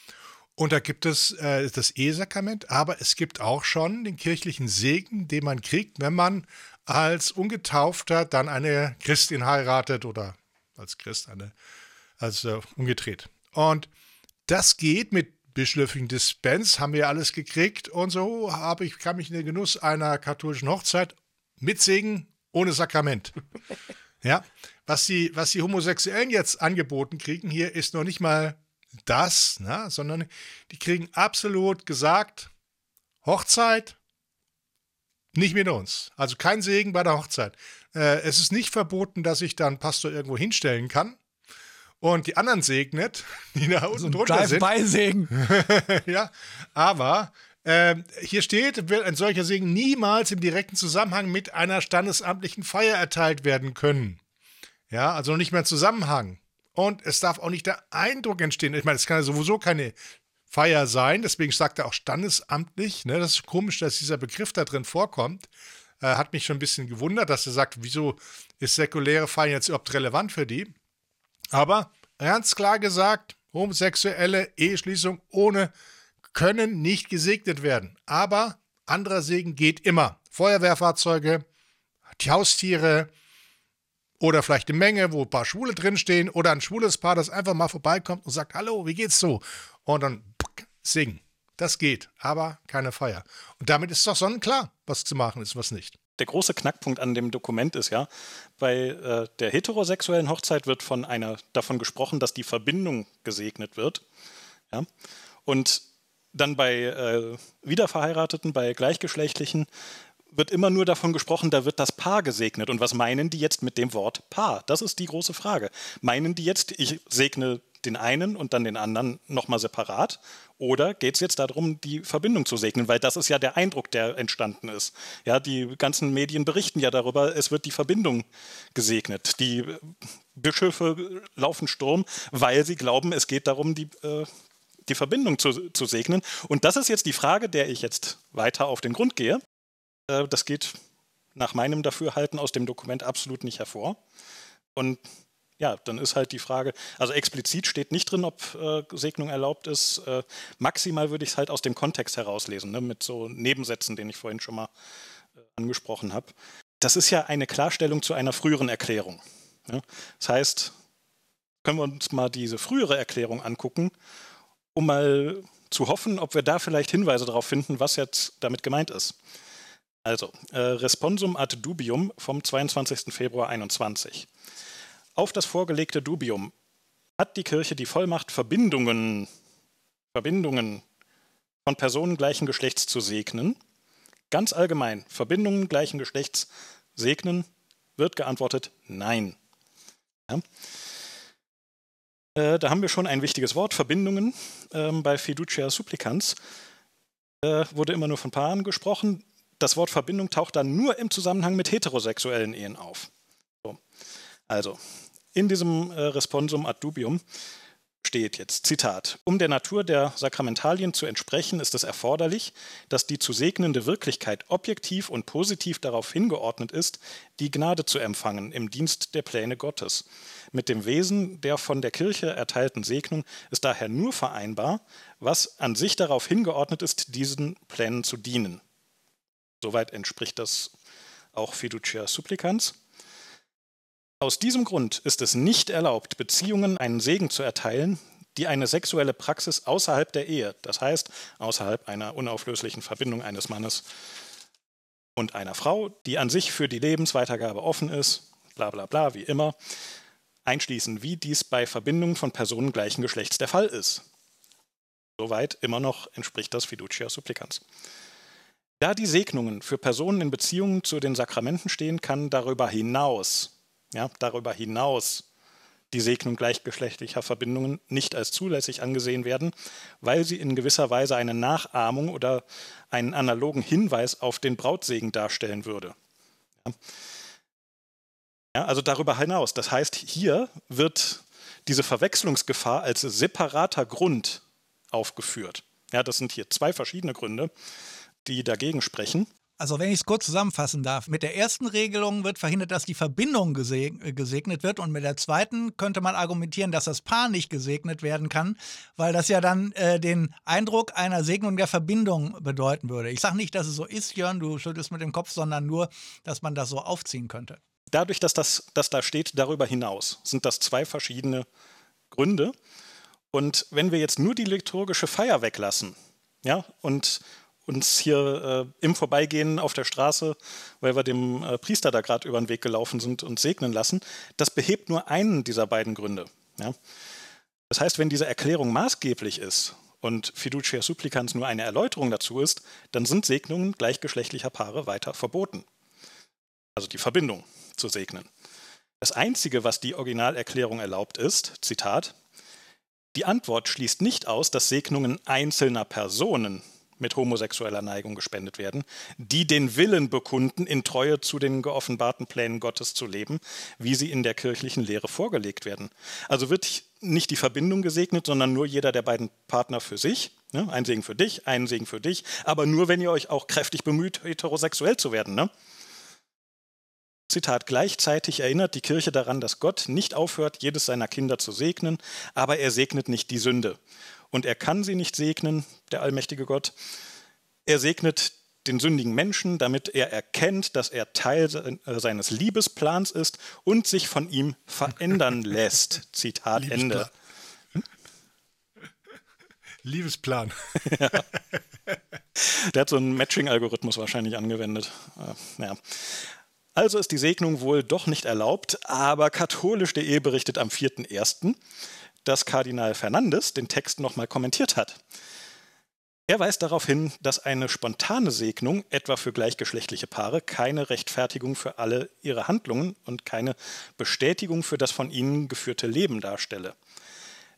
Und da gibt es äh, das Ehesakrament, aber es gibt auch schon den kirchlichen Segen, den man kriegt, wenn man als Ungetaufter dann eine Christin heiratet oder als Christ eine, als äh, umgedreht. Und das geht mit bischöflichen Dispens, haben wir alles gekriegt und so habe ich, kam ich in den Genuss einer katholischen Hochzeit mit Segen ohne Sakrament. ja, was die, was die Homosexuellen jetzt angeboten kriegen hier, ist noch nicht mal das, na, ne, sondern die kriegen absolut gesagt, Hochzeit, nicht mit uns. Also kein Segen bei der Hochzeit. Äh, es ist nicht verboten, dass ich dann Pastor irgendwo hinstellen kann und die anderen segnet, die da unten so drunter sind. Segen. ja, aber äh, hier steht, wird ein solcher Segen niemals im direkten Zusammenhang mit einer standesamtlichen Feier erteilt werden können. Ja, also nicht mehr Zusammenhang. Und es darf auch nicht der Eindruck entstehen. Ich meine, es kann ja sowieso keine Feier sein, deswegen sagt er auch standesamtlich. Ne? Das ist komisch, dass dieser Begriff da drin vorkommt. Äh, hat mich schon ein bisschen gewundert, dass er sagt, wieso ist säkuläre Feier jetzt überhaupt relevant für die? Aber ganz klar gesagt, homosexuelle Eheschließung ohne können nicht gesegnet werden. Aber anderer Segen geht immer. Feuerwehrfahrzeuge, die Haustiere oder vielleicht eine Menge, wo ein paar Schwule drinstehen oder ein schwules Paar, das einfach mal vorbeikommt und sagt, hallo, wie geht's so? Und dann singen. Das geht, aber keine Feier. Und damit ist doch sonnenklar, was zu machen ist, was nicht der große Knackpunkt an dem Dokument ist ja, bei äh, der heterosexuellen Hochzeit wird von einer davon gesprochen, dass die Verbindung gesegnet wird. Ja? Und dann bei äh, Wiederverheirateten, bei Gleichgeschlechtlichen wird immer nur davon gesprochen, da wird das Paar gesegnet. Und was meinen die jetzt mit dem Wort Paar? Das ist die große Frage. Meinen die jetzt, ich segne den einen und dann den anderen nochmal separat? Oder geht es jetzt darum, die Verbindung zu segnen? Weil das ist ja der Eindruck, der entstanden ist. Ja, die ganzen Medien berichten ja darüber, es wird die Verbindung gesegnet. Die Bischöfe laufen Sturm, weil sie glauben, es geht darum, die, äh, die Verbindung zu, zu segnen. Und das ist jetzt die Frage, der ich jetzt weiter auf den Grund gehe. Äh, das geht nach meinem Dafürhalten aus dem Dokument absolut nicht hervor. Und ja, dann ist halt die Frage, also explizit steht nicht drin, ob äh, Segnung erlaubt ist. Äh, maximal würde ich es halt aus dem Kontext herauslesen, ne, mit so Nebensätzen, den ich vorhin schon mal äh, angesprochen habe. Das ist ja eine Klarstellung zu einer früheren Erklärung. Ne? Das heißt, können wir uns mal diese frühere Erklärung angucken, um mal zu hoffen, ob wir da vielleicht Hinweise darauf finden, was jetzt damit gemeint ist. Also, äh, Responsum ad dubium vom 22. Februar 21. Auf das vorgelegte Dubium hat die Kirche die Vollmacht, Verbindungen, Verbindungen von Personen gleichen Geschlechts zu segnen. Ganz allgemein, Verbindungen gleichen Geschlechts segnen, wird geantwortet Nein. Ja. Äh, da haben wir schon ein wichtiges Wort, Verbindungen. Ähm, bei Fiducia Supplicans äh, wurde immer nur von Paaren gesprochen. Das Wort Verbindung taucht dann nur im Zusammenhang mit heterosexuellen Ehen auf. So. Also, in diesem äh, Responsum ad dubium steht jetzt, Zitat, um der Natur der Sakramentalien zu entsprechen, ist es erforderlich, dass die zu segnende Wirklichkeit objektiv und positiv darauf hingeordnet ist, die Gnade zu empfangen im Dienst der Pläne Gottes. Mit dem Wesen der von der Kirche erteilten Segnung ist daher nur vereinbar, was an sich darauf hingeordnet ist, diesen Plänen zu dienen. Soweit entspricht das auch Fiducia Supplicans. Aus diesem Grund ist es nicht erlaubt, Beziehungen einen Segen zu erteilen, die eine sexuelle Praxis außerhalb der Ehe, das heißt außerhalb einer unauflöslichen Verbindung eines Mannes und einer Frau, die an sich für die Lebensweitergabe offen ist, bla bla bla, wie immer, einschließen, wie dies bei Verbindungen von Personen gleichen Geschlechts der Fall ist. Soweit immer noch entspricht das Fiducia Supplicans. Da die Segnungen für Personen in Beziehungen zu den Sakramenten stehen, kann darüber hinaus ja, darüber hinaus die Segnung gleichgeschlechtlicher Verbindungen nicht als zulässig angesehen werden, weil sie in gewisser Weise eine Nachahmung oder einen analogen Hinweis auf den Brautsegen darstellen würde. Ja. Ja, also darüber hinaus. Das heißt, hier wird diese Verwechslungsgefahr als separater Grund aufgeführt. Ja, das sind hier zwei verschiedene Gründe, die dagegen sprechen. Also wenn ich es kurz zusammenfassen darf, mit der ersten Regelung wird verhindert, dass die Verbindung gesegnet wird und mit der zweiten könnte man argumentieren, dass das Paar nicht gesegnet werden kann, weil das ja dann äh, den Eindruck einer Segnung der Verbindung bedeuten würde. Ich sage nicht, dass es so ist, Jörn, du schüttelst mit dem Kopf, sondern nur, dass man das so aufziehen könnte. Dadurch, dass das dass da steht, darüber hinaus sind das zwei verschiedene Gründe. Und wenn wir jetzt nur die liturgische Feier weglassen, ja, und uns hier äh, im Vorbeigehen auf der Straße, weil wir dem äh, Priester da gerade über den Weg gelaufen sind, und segnen lassen. Das behebt nur einen dieser beiden Gründe. Ja? Das heißt, wenn diese Erklärung maßgeblich ist und Fiducia Supplicans nur eine Erläuterung dazu ist, dann sind Segnungen gleichgeschlechtlicher Paare weiter verboten. Also die Verbindung zu segnen. Das Einzige, was die Originalerklärung erlaubt, ist, Zitat, die Antwort schließt nicht aus, dass Segnungen einzelner Personen mit homosexueller Neigung gespendet werden, die den Willen bekunden, in Treue zu den geoffenbarten Plänen Gottes zu leben, wie sie in der kirchlichen Lehre vorgelegt werden. Also wird nicht die Verbindung gesegnet, sondern nur jeder der beiden Partner für sich. Ne? Ein Segen für dich, ein Segen für dich, aber nur, wenn ihr euch auch kräftig bemüht, heterosexuell zu werden. Ne? Zitat, gleichzeitig erinnert die Kirche daran, dass Gott nicht aufhört, jedes seiner Kinder zu segnen, aber er segnet nicht die Sünde und er kann sie nicht segnen, der allmächtige Gott. Er segnet den sündigen Menschen, damit er erkennt, dass er Teil äh, seines Liebesplans ist und sich von ihm verändern lässt. Zitat Ende. Liebesplan. ja. Der hat so einen Matching-Algorithmus wahrscheinlich angewendet. Äh, ja. Also ist die Segnung wohl doch nicht erlaubt, aber katholisch.de berichtet am 4.1 dass Kardinal Fernandes den Text nochmal kommentiert hat. Er weist darauf hin, dass eine spontane Segnung, etwa für gleichgeschlechtliche Paare, keine Rechtfertigung für alle ihre Handlungen und keine Bestätigung für das von ihnen geführte Leben darstelle.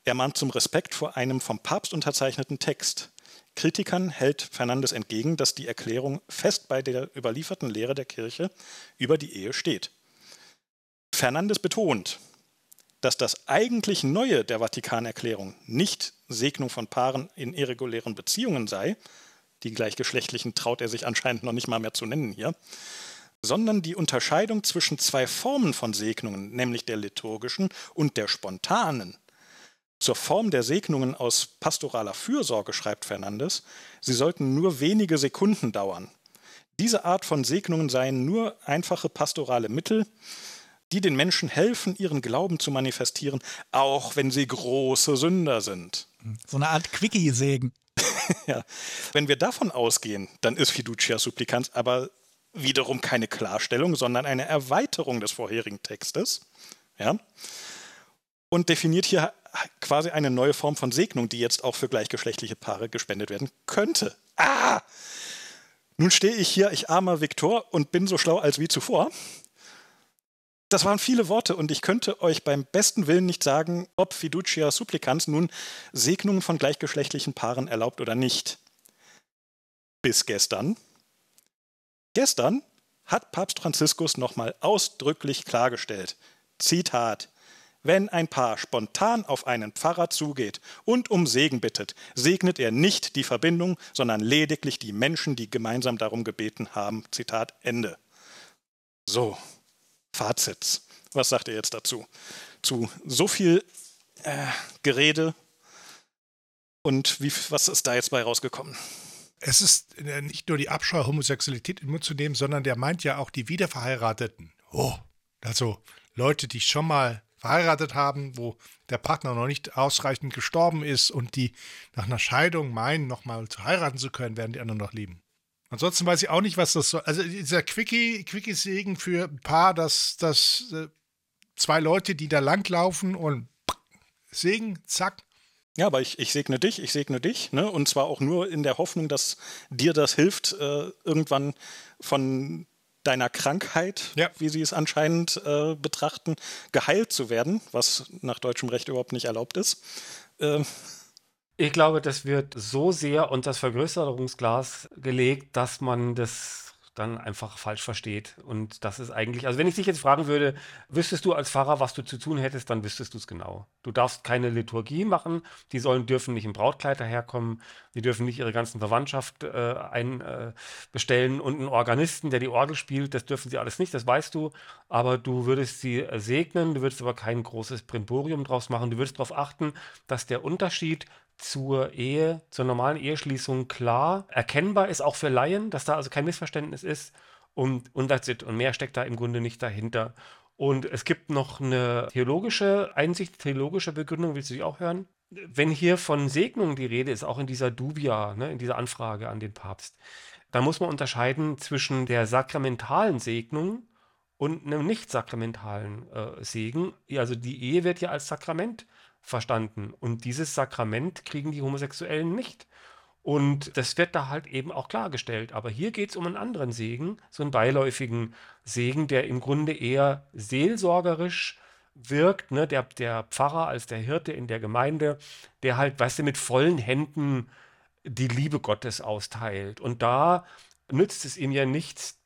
Er mahnt zum Respekt vor einem vom Papst unterzeichneten Text. Kritikern hält Fernandes entgegen, dass die Erklärung fest bei der überlieferten Lehre der Kirche über die Ehe steht. Fernandes betont, dass das eigentlich Neue der Vatikanerklärung nicht Segnung von Paaren in irregulären Beziehungen sei, die gleichgeschlechtlichen traut er sich anscheinend noch nicht mal mehr zu nennen hier, sondern die Unterscheidung zwischen zwei Formen von Segnungen, nämlich der liturgischen und der spontanen. Zur Form der Segnungen aus pastoraler Fürsorge schreibt Fernandes, sie sollten nur wenige Sekunden dauern. Diese Art von Segnungen seien nur einfache pastorale Mittel, die den Menschen helfen, ihren Glauben zu manifestieren, auch wenn sie große Sünder sind. So eine Art Quickie-Segen. ja. Wenn wir davon ausgehen, dann ist Fiducia Supplicans aber wiederum keine Klarstellung, sondern eine Erweiterung des vorherigen Textes. Ja? Und definiert hier quasi eine neue Form von Segnung, die jetzt auch für gleichgeschlechtliche Paare gespendet werden könnte. Ah! Nun stehe ich hier, ich armer Viktor, und bin so schlau als wie zuvor das waren viele Worte und ich könnte euch beim besten Willen nicht sagen, ob Fiducia Supplicans nun Segnungen von gleichgeschlechtlichen Paaren erlaubt oder nicht. Bis gestern. Gestern hat Papst Franziskus nochmal ausdrücklich klargestellt, Zitat, wenn ein Paar spontan auf einen Pfarrer zugeht und um Segen bittet, segnet er nicht die Verbindung, sondern lediglich die Menschen, die gemeinsam darum gebeten haben. Zitat Ende. So, Fazits. Was sagt ihr jetzt dazu? Zu so viel äh, Gerede und wie, was ist da jetzt bei rausgekommen? Es ist äh, nicht nur die Abscheu, Homosexualität in den Mund zu nehmen, sondern der meint ja auch die Wiederverheirateten. Oh, also Leute, die schon mal verheiratet haben, wo der Partner noch nicht ausreichend gestorben ist und die nach einer Scheidung meinen, nochmal zu heiraten zu können, werden die anderen noch lieben. Ansonsten weiß ich auch nicht, was das soll. Also dieser Quickie, Quickie-Segen für ein Paar, dass, dass äh, zwei Leute, die da langlaufen und Segen, zack. Ja, aber ich, ich segne dich, ich segne dich, ne? Und zwar auch nur in der Hoffnung, dass dir das hilft, äh, irgendwann von deiner Krankheit, ja. wie sie es anscheinend äh, betrachten, geheilt zu werden, was nach deutschem Recht überhaupt nicht erlaubt ist. Äh, ich glaube, das wird so sehr unter das Vergrößerungsglas gelegt, dass man das dann einfach falsch versteht. Und das ist eigentlich, also wenn ich dich jetzt fragen würde, wüsstest du als Pfarrer, was du zu tun hättest, dann wüsstest du es genau. Du darfst keine Liturgie machen, die sollen, dürfen nicht im Brautkleid daherkommen, die dürfen nicht ihre ganzen Verwandtschaft äh, einbestellen äh, und einen Organisten, der die Orgel spielt, das dürfen sie alles nicht, das weißt du, aber du würdest sie segnen, du würdest aber kein großes Brimborium draus machen, du würdest darauf achten, dass der Unterschied zur Ehe, zur normalen Eheschließung klar erkennbar ist, auch für Laien, dass da also kein Missverständnis ist. Und, und that's it. Und mehr steckt da im Grunde nicht dahinter. Und es gibt noch eine theologische Einsicht, theologische Begründung, willst du die auch hören? Wenn hier von Segnung die Rede ist, auch in dieser Dubia, ne, in dieser Anfrage an den Papst, da muss man unterscheiden zwischen der sakramentalen Segnung und einem nicht sakramentalen äh, Segen. Also die Ehe wird ja als Sakrament verstanden. Und dieses Sakrament kriegen die Homosexuellen nicht. Und das wird da halt eben auch klargestellt. Aber hier geht es um einen anderen Segen, so einen beiläufigen Segen, der im Grunde eher seelsorgerisch wirkt. Ne? Der, der Pfarrer als der Hirte in der Gemeinde, der halt, weißt du, mit vollen Händen die Liebe Gottes austeilt. Und da nützt es ihm ja nichts,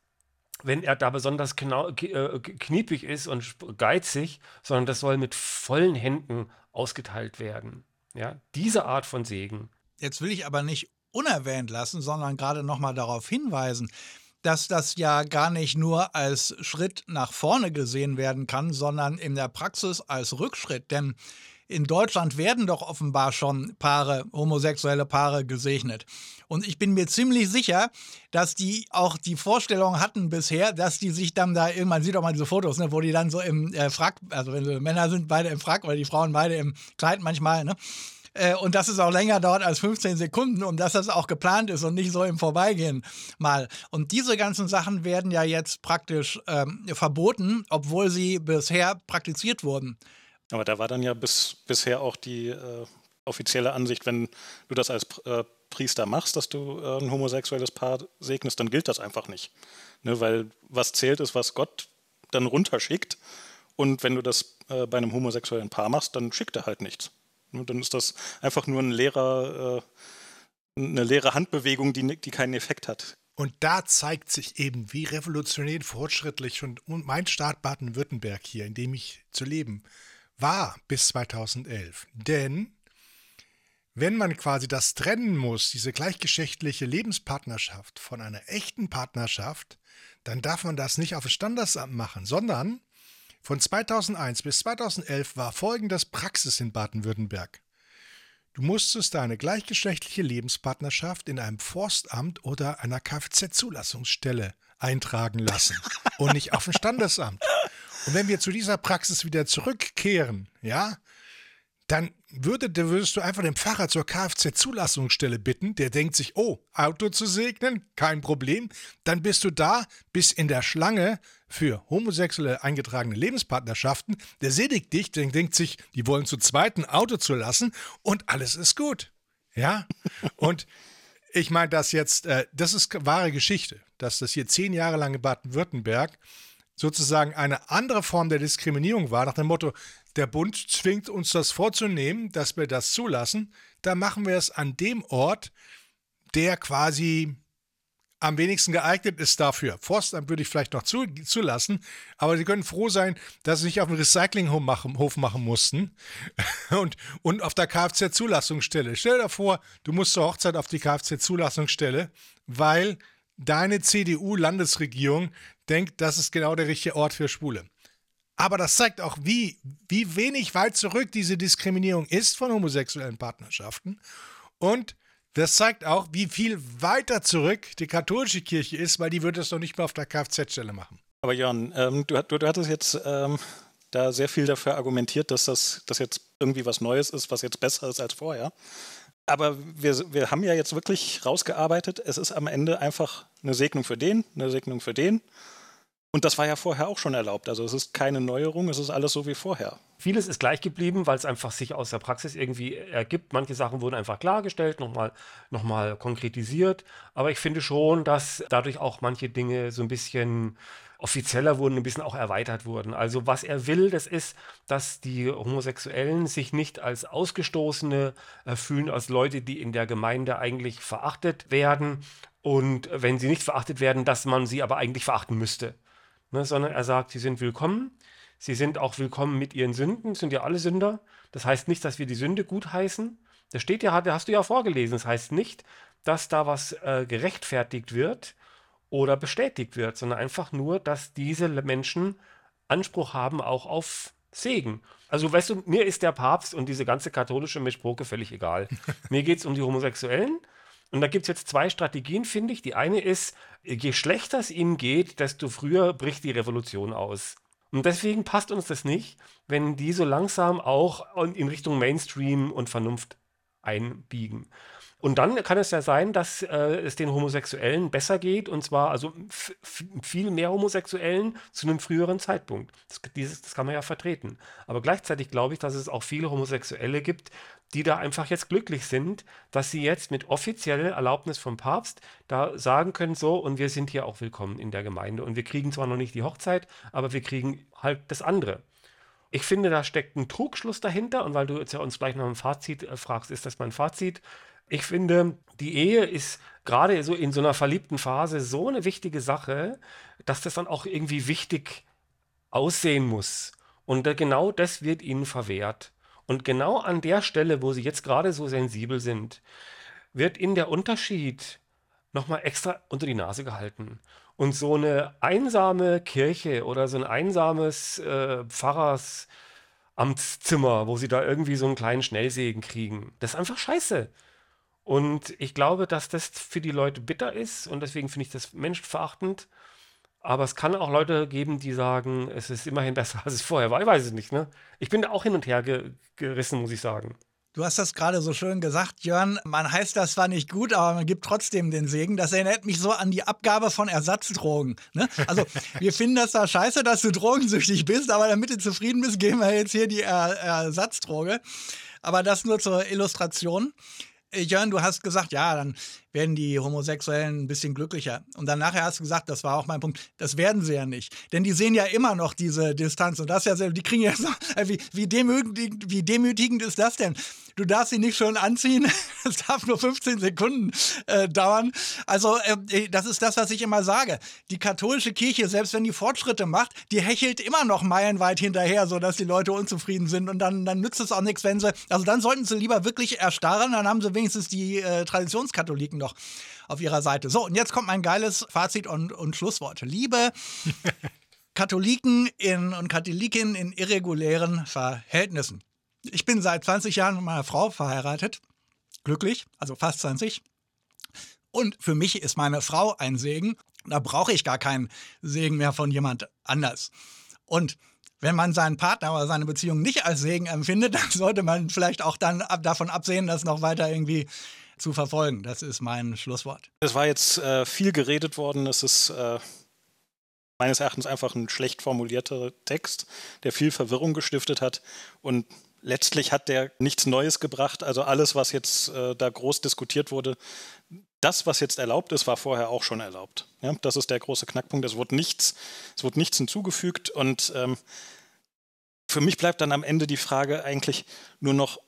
wenn er da besonders äh, kniepig ist und geizig, sondern das soll mit vollen Händen ausgeteilt werden. Ja, diese Art von Segen. Jetzt will ich aber nicht unerwähnt lassen, sondern gerade nochmal darauf hinweisen, dass das ja gar nicht nur als Schritt nach vorne gesehen werden kann, sondern in der Praxis als Rückschritt. Denn in Deutschland werden doch offenbar schon Paare, homosexuelle Paare gesegnet. Und ich bin mir ziemlich sicher, dass die auch die Vorstellung hatten bisher, dass die sich dann da irgendwann, sieht doch mal diese Fotos, ne, wo die dann so im äh, Frack, also wenn so Männer sind, beide im Frack oder die Frauen beide im Kleid manchmal, ne? Äh, und dass es auch länger dauert als 15 Sekunden und dass das auch geplant ist und nicht so im Vorbeigehen mal. Und diese ganzen Sachen werden ja jetzt praktisch ähm, verboten, obwohl sie bisher praktiziert wurden. Aber da war dann ja bis, bisher auch die äh, offizielle Ansicht, wenn du das als äh, Priester machst, dass du äh, ein homosexuelles Paar segnest, dann gilt das einfach nicht. Ne, weil was zählt ist, was Gott dann runterschickt. Und wenn du das äh, bei einem homosexuellen Paar machst, dann schickt er halt nichts. Ne, dann ist das einfach nur ein leerer, äh, eine leere Handbewegung, die, die keinen Effekt hat. Und da zeigt sich eben, wie revolutionär fortschrittlich und mein Staat Baden-Württemberg hier, in dem ich zu leben war bis 2011. Denn wenn man quasi das trennen muss, diese gleichgeschlechtliche Lebenspartnerschaft von einer echten Partnerschaft, dann darf man das nicht auf das Standesamt machen, sondern von 2001 bis 2011 war folgendes Praxis in Baden-Württemberg. Du musstest deine gleichgeschlechtliche Lebenspartnerschaft in einem Forstamt oder einer Kfz-Zulassungsstelle eintragen lassen und nicht auf dem Standesamt. Und wenn wir zu dieser Praxis wieder zurückkehren, ja, dann würde, würdest du einfach den Pfarrer zur Kfz-Zulassungsstelle bitten, der denkt sich, oh, Auto zu segnen, kein Problem. Dann bist du da bis in der Schlange für homosexuelle eingetragene Lebenspartnerschaften. Der sedigt dich, der denkt sich, die wollen zu zweiten Auto zu lassen und alles ist gut. Ja? Und ich meine das jetzt, äh, das ist wahre Geschichte, dass das hier zehn Jahre lang in Baden-Württemberg sozusagen eine andere Form der Diskriminierung war, nach dem Motto, der Bund zwingt uns das vorzunehmen, dass wir das zulassen, dann machen wir es an dem Ort, der quasi am wenigsten geeignet ist dafür. Forstamt würde ich vielleicht noch zu, zulassen, aber Sie können froh sein, dass Sie nicht auf dem Recyclinghof machen, machen mussten und, und auf der Kfz-Zulassungsstelle. Stell dir vor, du musst zur Hochzeit auf die Kfz-Zulassungsstelle, weil deine CDU-Landesregierung denkt, das ist genau der richtige Ort für Schwule. Aber das zeigt auch, wie, wie wenig weit zurück diese Diskriminierung ist von homosexuellen Partnerschaften. Und das zeigt auch, wie viel weiter zurück die katholische Kirche ist, weil die würde es doch nicht mehr auf der Kfz-Stelle machen. Aber Jan, ähm, du, du, du, hattest jetzt ähm, da sehr viel dafür argumentiert, dass das dass jetzt irgendwie was Neues ist, was jetzt besser ist als vorher. Aber wir, wir haben ja jetzt wirklich rausgearbeitet, es ist am Ende einfach eine Segnung für den, eine Segnung für den. Und das war ja vorher auch schon erlaubt. Also es ist keine Neuerung, es ist alles so wie vorher. Vieles ist gleich geblieben, weil es einfach sich aus der Praxis irgendwie ergibt. Manche Sachen wurden einfach klargestellt, nochmal noch mal konkretisiert. Aber ich finde schon, dass dadurch auch manche Dinge so ein bisschen offizieller wurden, ein bisschen auch erweitert wurden. Also was er will, das ist, dass die Homosexuellen sich nicht als Ausgestoßene äh, fühlen, als Leute, die in der Gemeinde eigentlich verachtet werden Und wenn sie nicht verachtet werden, dass man sie aber eigentlich verachten müsste. Ne, sondern er sagt, sie sind willkommen. Sie sind auch willkommen mit ihren Sünden, sind ja alle Sünder. Das heißt nicht, dass wir die Sünde gutheißen. Das steht ja, das hast du ja vorgelesen. Das heißt nicht, dass da was äh, gerechtfertigt wird oder bestätigt wird, sondern einfach nur, dass diese Menschen Anspruch haben auch auf Segen. Also, weißt du, mir ist der Papst und diese ganze katholische Mischproke völlig egal. mir geht es um die Homosexuellen und da gibt es jetzt zwei Strategien, finde ich. Die eine ist, je schlechter es ihnen geht, desto früher bricht die Revolution aus. Und deswegen passt uns das nicht, wenn die so langsam auch in Richtung Mainstream und Vernunft einbiegen. Und dann kann es ja sein, dass äh, es den Homosexuellen besser geht, und zwar also viel mehr Homosexuellen zu einem früheren Zeitpunkt. Das, dieses, das kann man ja vertreten. Aber gleichzeitig glaube ich, dass es auch viele Homosexuelle gibt, die da einfach jetzt glücklich sind, dass sie jetzt mit offizieller Erlaubnis vom Papst da sagen können, so, und wir sind hier auch willkommen in der Gemeinde. Und wir kriegen zwar noch nicht die Hochzeit, aber wir kriegen halt das andere. Ich finde, da steckt ein Trugschluss dahinter. Und weil du jetzt ja uns gleich noch ein Fazit äh, fragst, ist das mein Fazit? Ich finde, die Ehe ist gerade so in so einer verliebten Phase so eine wichtige Sache, dass das dann auch irgendwie wichtig aussehen muss. Und genau das wird ihnen verwehrt. Und genau an der Stelle, wo sie jetzt gerade so sensibel sind, wird ihnen der Unterschied nochmal extra unter die Nase gehalten. Und so eine einsame Kirche oder so ein einsames äh, Pfarrersamtszimmer, wo sie da irgendwie so einen kleinen Schnellsegen kriegen, das ist einfach scheiße. Und ich glaube, dass das für die Leute bitter ist und deswegen finde ich das menschenverachtend. Aber es kann auch Leute geben, die sagen, es ist immerhin besser, als es vorher war. Ich weiß es nicht. Ne? Ich bin da auch hin und her ge gerissen, muss ich sagen. Du hast das gerade so schön gesagt, Jörn. Man heißt das zwar nicht gut, aber man gibt trotzdem den Segen. Das erinnert mich so an die Abgabe von Ersatzdrogen. Ne? Also, wir finden das da scheiße, dass du drogensüchtig bist, aber damit du zufrieden bist, geben wir jetzt hier die er Ersatzdroge. Aber das nur zur Illustration. Jörn, du hast gesagt, ja, dann werden die Homosexuellen ein bisschen glücklicher. Und dann nachher hast du gesagt, das war auch mein Punkt, das werden sie ja nicht. Denn die sehen ja immer noch diese Distanz. Und das ja, die kriegen ja so, wie, wie, demütigend, wie demütigend ist das denn? du darfst sie nicht schon anziehen. Es darf nur 15 Sekunden äh, dauern. Also äh, das ist das, was ich immer sage. Die katholische Kirche, selbst wenn die Fortschritte macht, die hechelt immer noch meilenweit hinterher, sodass die Leute unzufrieden sind. Und dann, dann nützt es auch nichts, wenn sie, also dann sollten sie lieber wirklich erstarren, dann haben sie wenigstens die äh, Traditionskatholiken noch auf ihrer Seite. So, und jetzt kommt mein geiles Fazit und, und Schlusswort. Liebe Katholiken in, und Katholikinnen in irregulären Verhältnissen. Ich bin seit 20 Jahren mit meiner Frau verheiratet. Glücklich, also fast 20. Und für mich ist meine Frau ein Segen. Da brauche ich gar keinen Segen mehr von jemand anders. Und wenn man seinen Partner oder seine Beziehung nicht als Segen empfindet, dann sollte man vielleicht auch dann davon absehen, das noch weiter irgendwie zu verfolgen. Das ist mein Schlusswort. Es war jetzt äh, viel geredet worden. Es ist äh, meines Erachtens einfach ein schlecht formulierter Text, der viel Verwirrung gestiftet hat. Und letztlich hat der nichts Neues gebracht. Also alles, was jetzt äh, da groß diskutiert wurde, das, was jetzt erlaubt ist, war vorher auch schon erlaubt. Ja, das ist der große Knackpunkt. Es wurde nichts, es wurde nichts hinzugefügt. Und ähm, für mich bleibt dann am Ende die Frage eigentlich nur noch,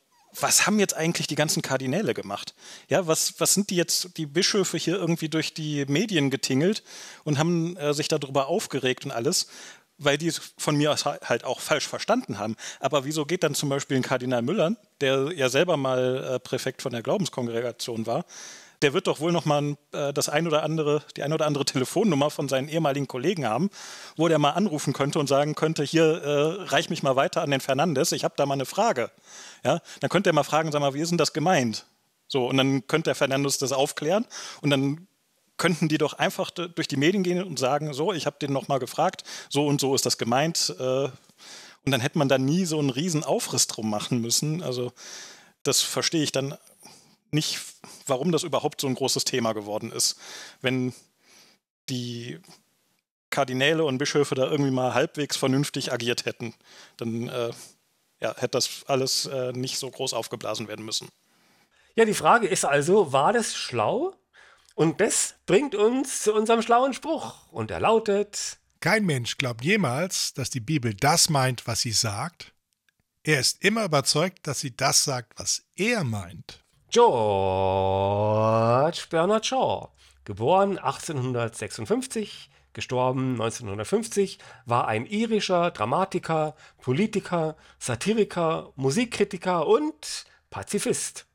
was haben jetzt eigentlich die ganzen Kardinäle gemacht? Ja, was, was sind die jetzt, die Bischöfe hier irgendwie durch die Medien getingelt und haben äh, sich darüber aufgeregt und alles? weil die es von mir aus halt auch falsch verstanden haben. Aber wieso geht dann zum Beispiel ein Kardinal Müller, der ja selber mal äh, Präfekt von der Glaubenskongregation war, der wird doch wohl noch mal äh, das ein oder andere, die ein oder andere Telefonnummer von seinen ehemaligen Kollegen haben, wo der mal anrufen könnte und sagen könnte, hier äh, reich mich mal weiter an den Fernandes, ich habe da mal eine Frage. Ja, dann könnte er mal fragen, sag mal, wie ist denn das gemeint? So, und dann könnte der Fernandes das aufklären und dann könnten die doch einfach durch die Medien gehen und sagen, so, ich habe den nochmal gefragt, so und so ist das gemeint. Äh, und dann hätte man da nie so einen riesen Aufriss drum machen müssen. Also das verstehe ich dann nicht, warum das überhaupt so ein großes Thema geworden ist. Wenn die Kardinäle und Bischöfe da irgendwie mal halbwegs vernünftig agiert hätten, dann äh, ja, hätte das alles äh, nicht so groß aufgeblasen werden müssen. Ja, die Frage ist also, war das schlau? Und das bringt uns zu unserem schlauen Spruch. Und er lautet: Kein Mensch glaubt jemals, dass die Bibel das meint, was sie sagt. Er ist immer überzeugt, dass sie das sagt, was er meint. George Bernard Shaw. Geboren 1856, gestorben 1950, war ein irischer Dramatiker, Politiker, Satiriker, Musikkritiker und Pazifist.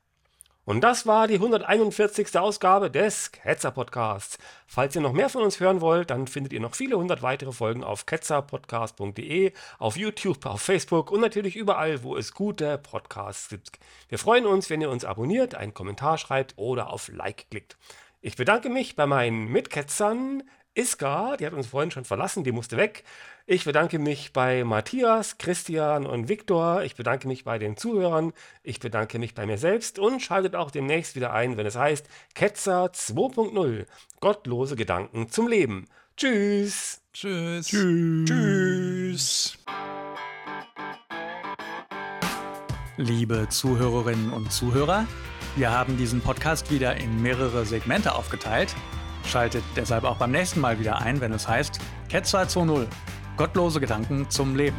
Und das war die 141. Ausgabe des Ketzer Podcasts. Falls ihr noch mehr von uns hören wollt, dann findet ihr noch viele hundert weitere Folgen auf ketzerpodcast.de, auf YouTube, auf Facebook und natürlich überall, wo es gute Podcasts gibt. Wir freuen uns, wenn ihr uns abonniert, einen Kommentar schreibt oder auf Like klickt. Ich bedanke mich bei meinen Mitketzern Iska, die hat uns vorhin schon verlassen, die musste weg. Ich bedanke mich bei Matthias, Christian und Viktor. Ich bedanke mich bei den Zuhörern. Ich bedanke mich bei mir selbst und schaltet auch demnächst wieder ein, wenn es heißt Ketzer 2.0. Gottlose Gedanken zum Leben. Tschüss. Tschüss. Tschüss. Tschüss. Liebe Zuhörerinnen und Zuhörer, wir haben diesen Podcast wieder in mehrere Segmente aufgeteilt. Schaltet deshalb auch beim nächsten Mal wieder ein, wenn es heißt Ketzer 2.0. Gottlose Gedanken zum Leben.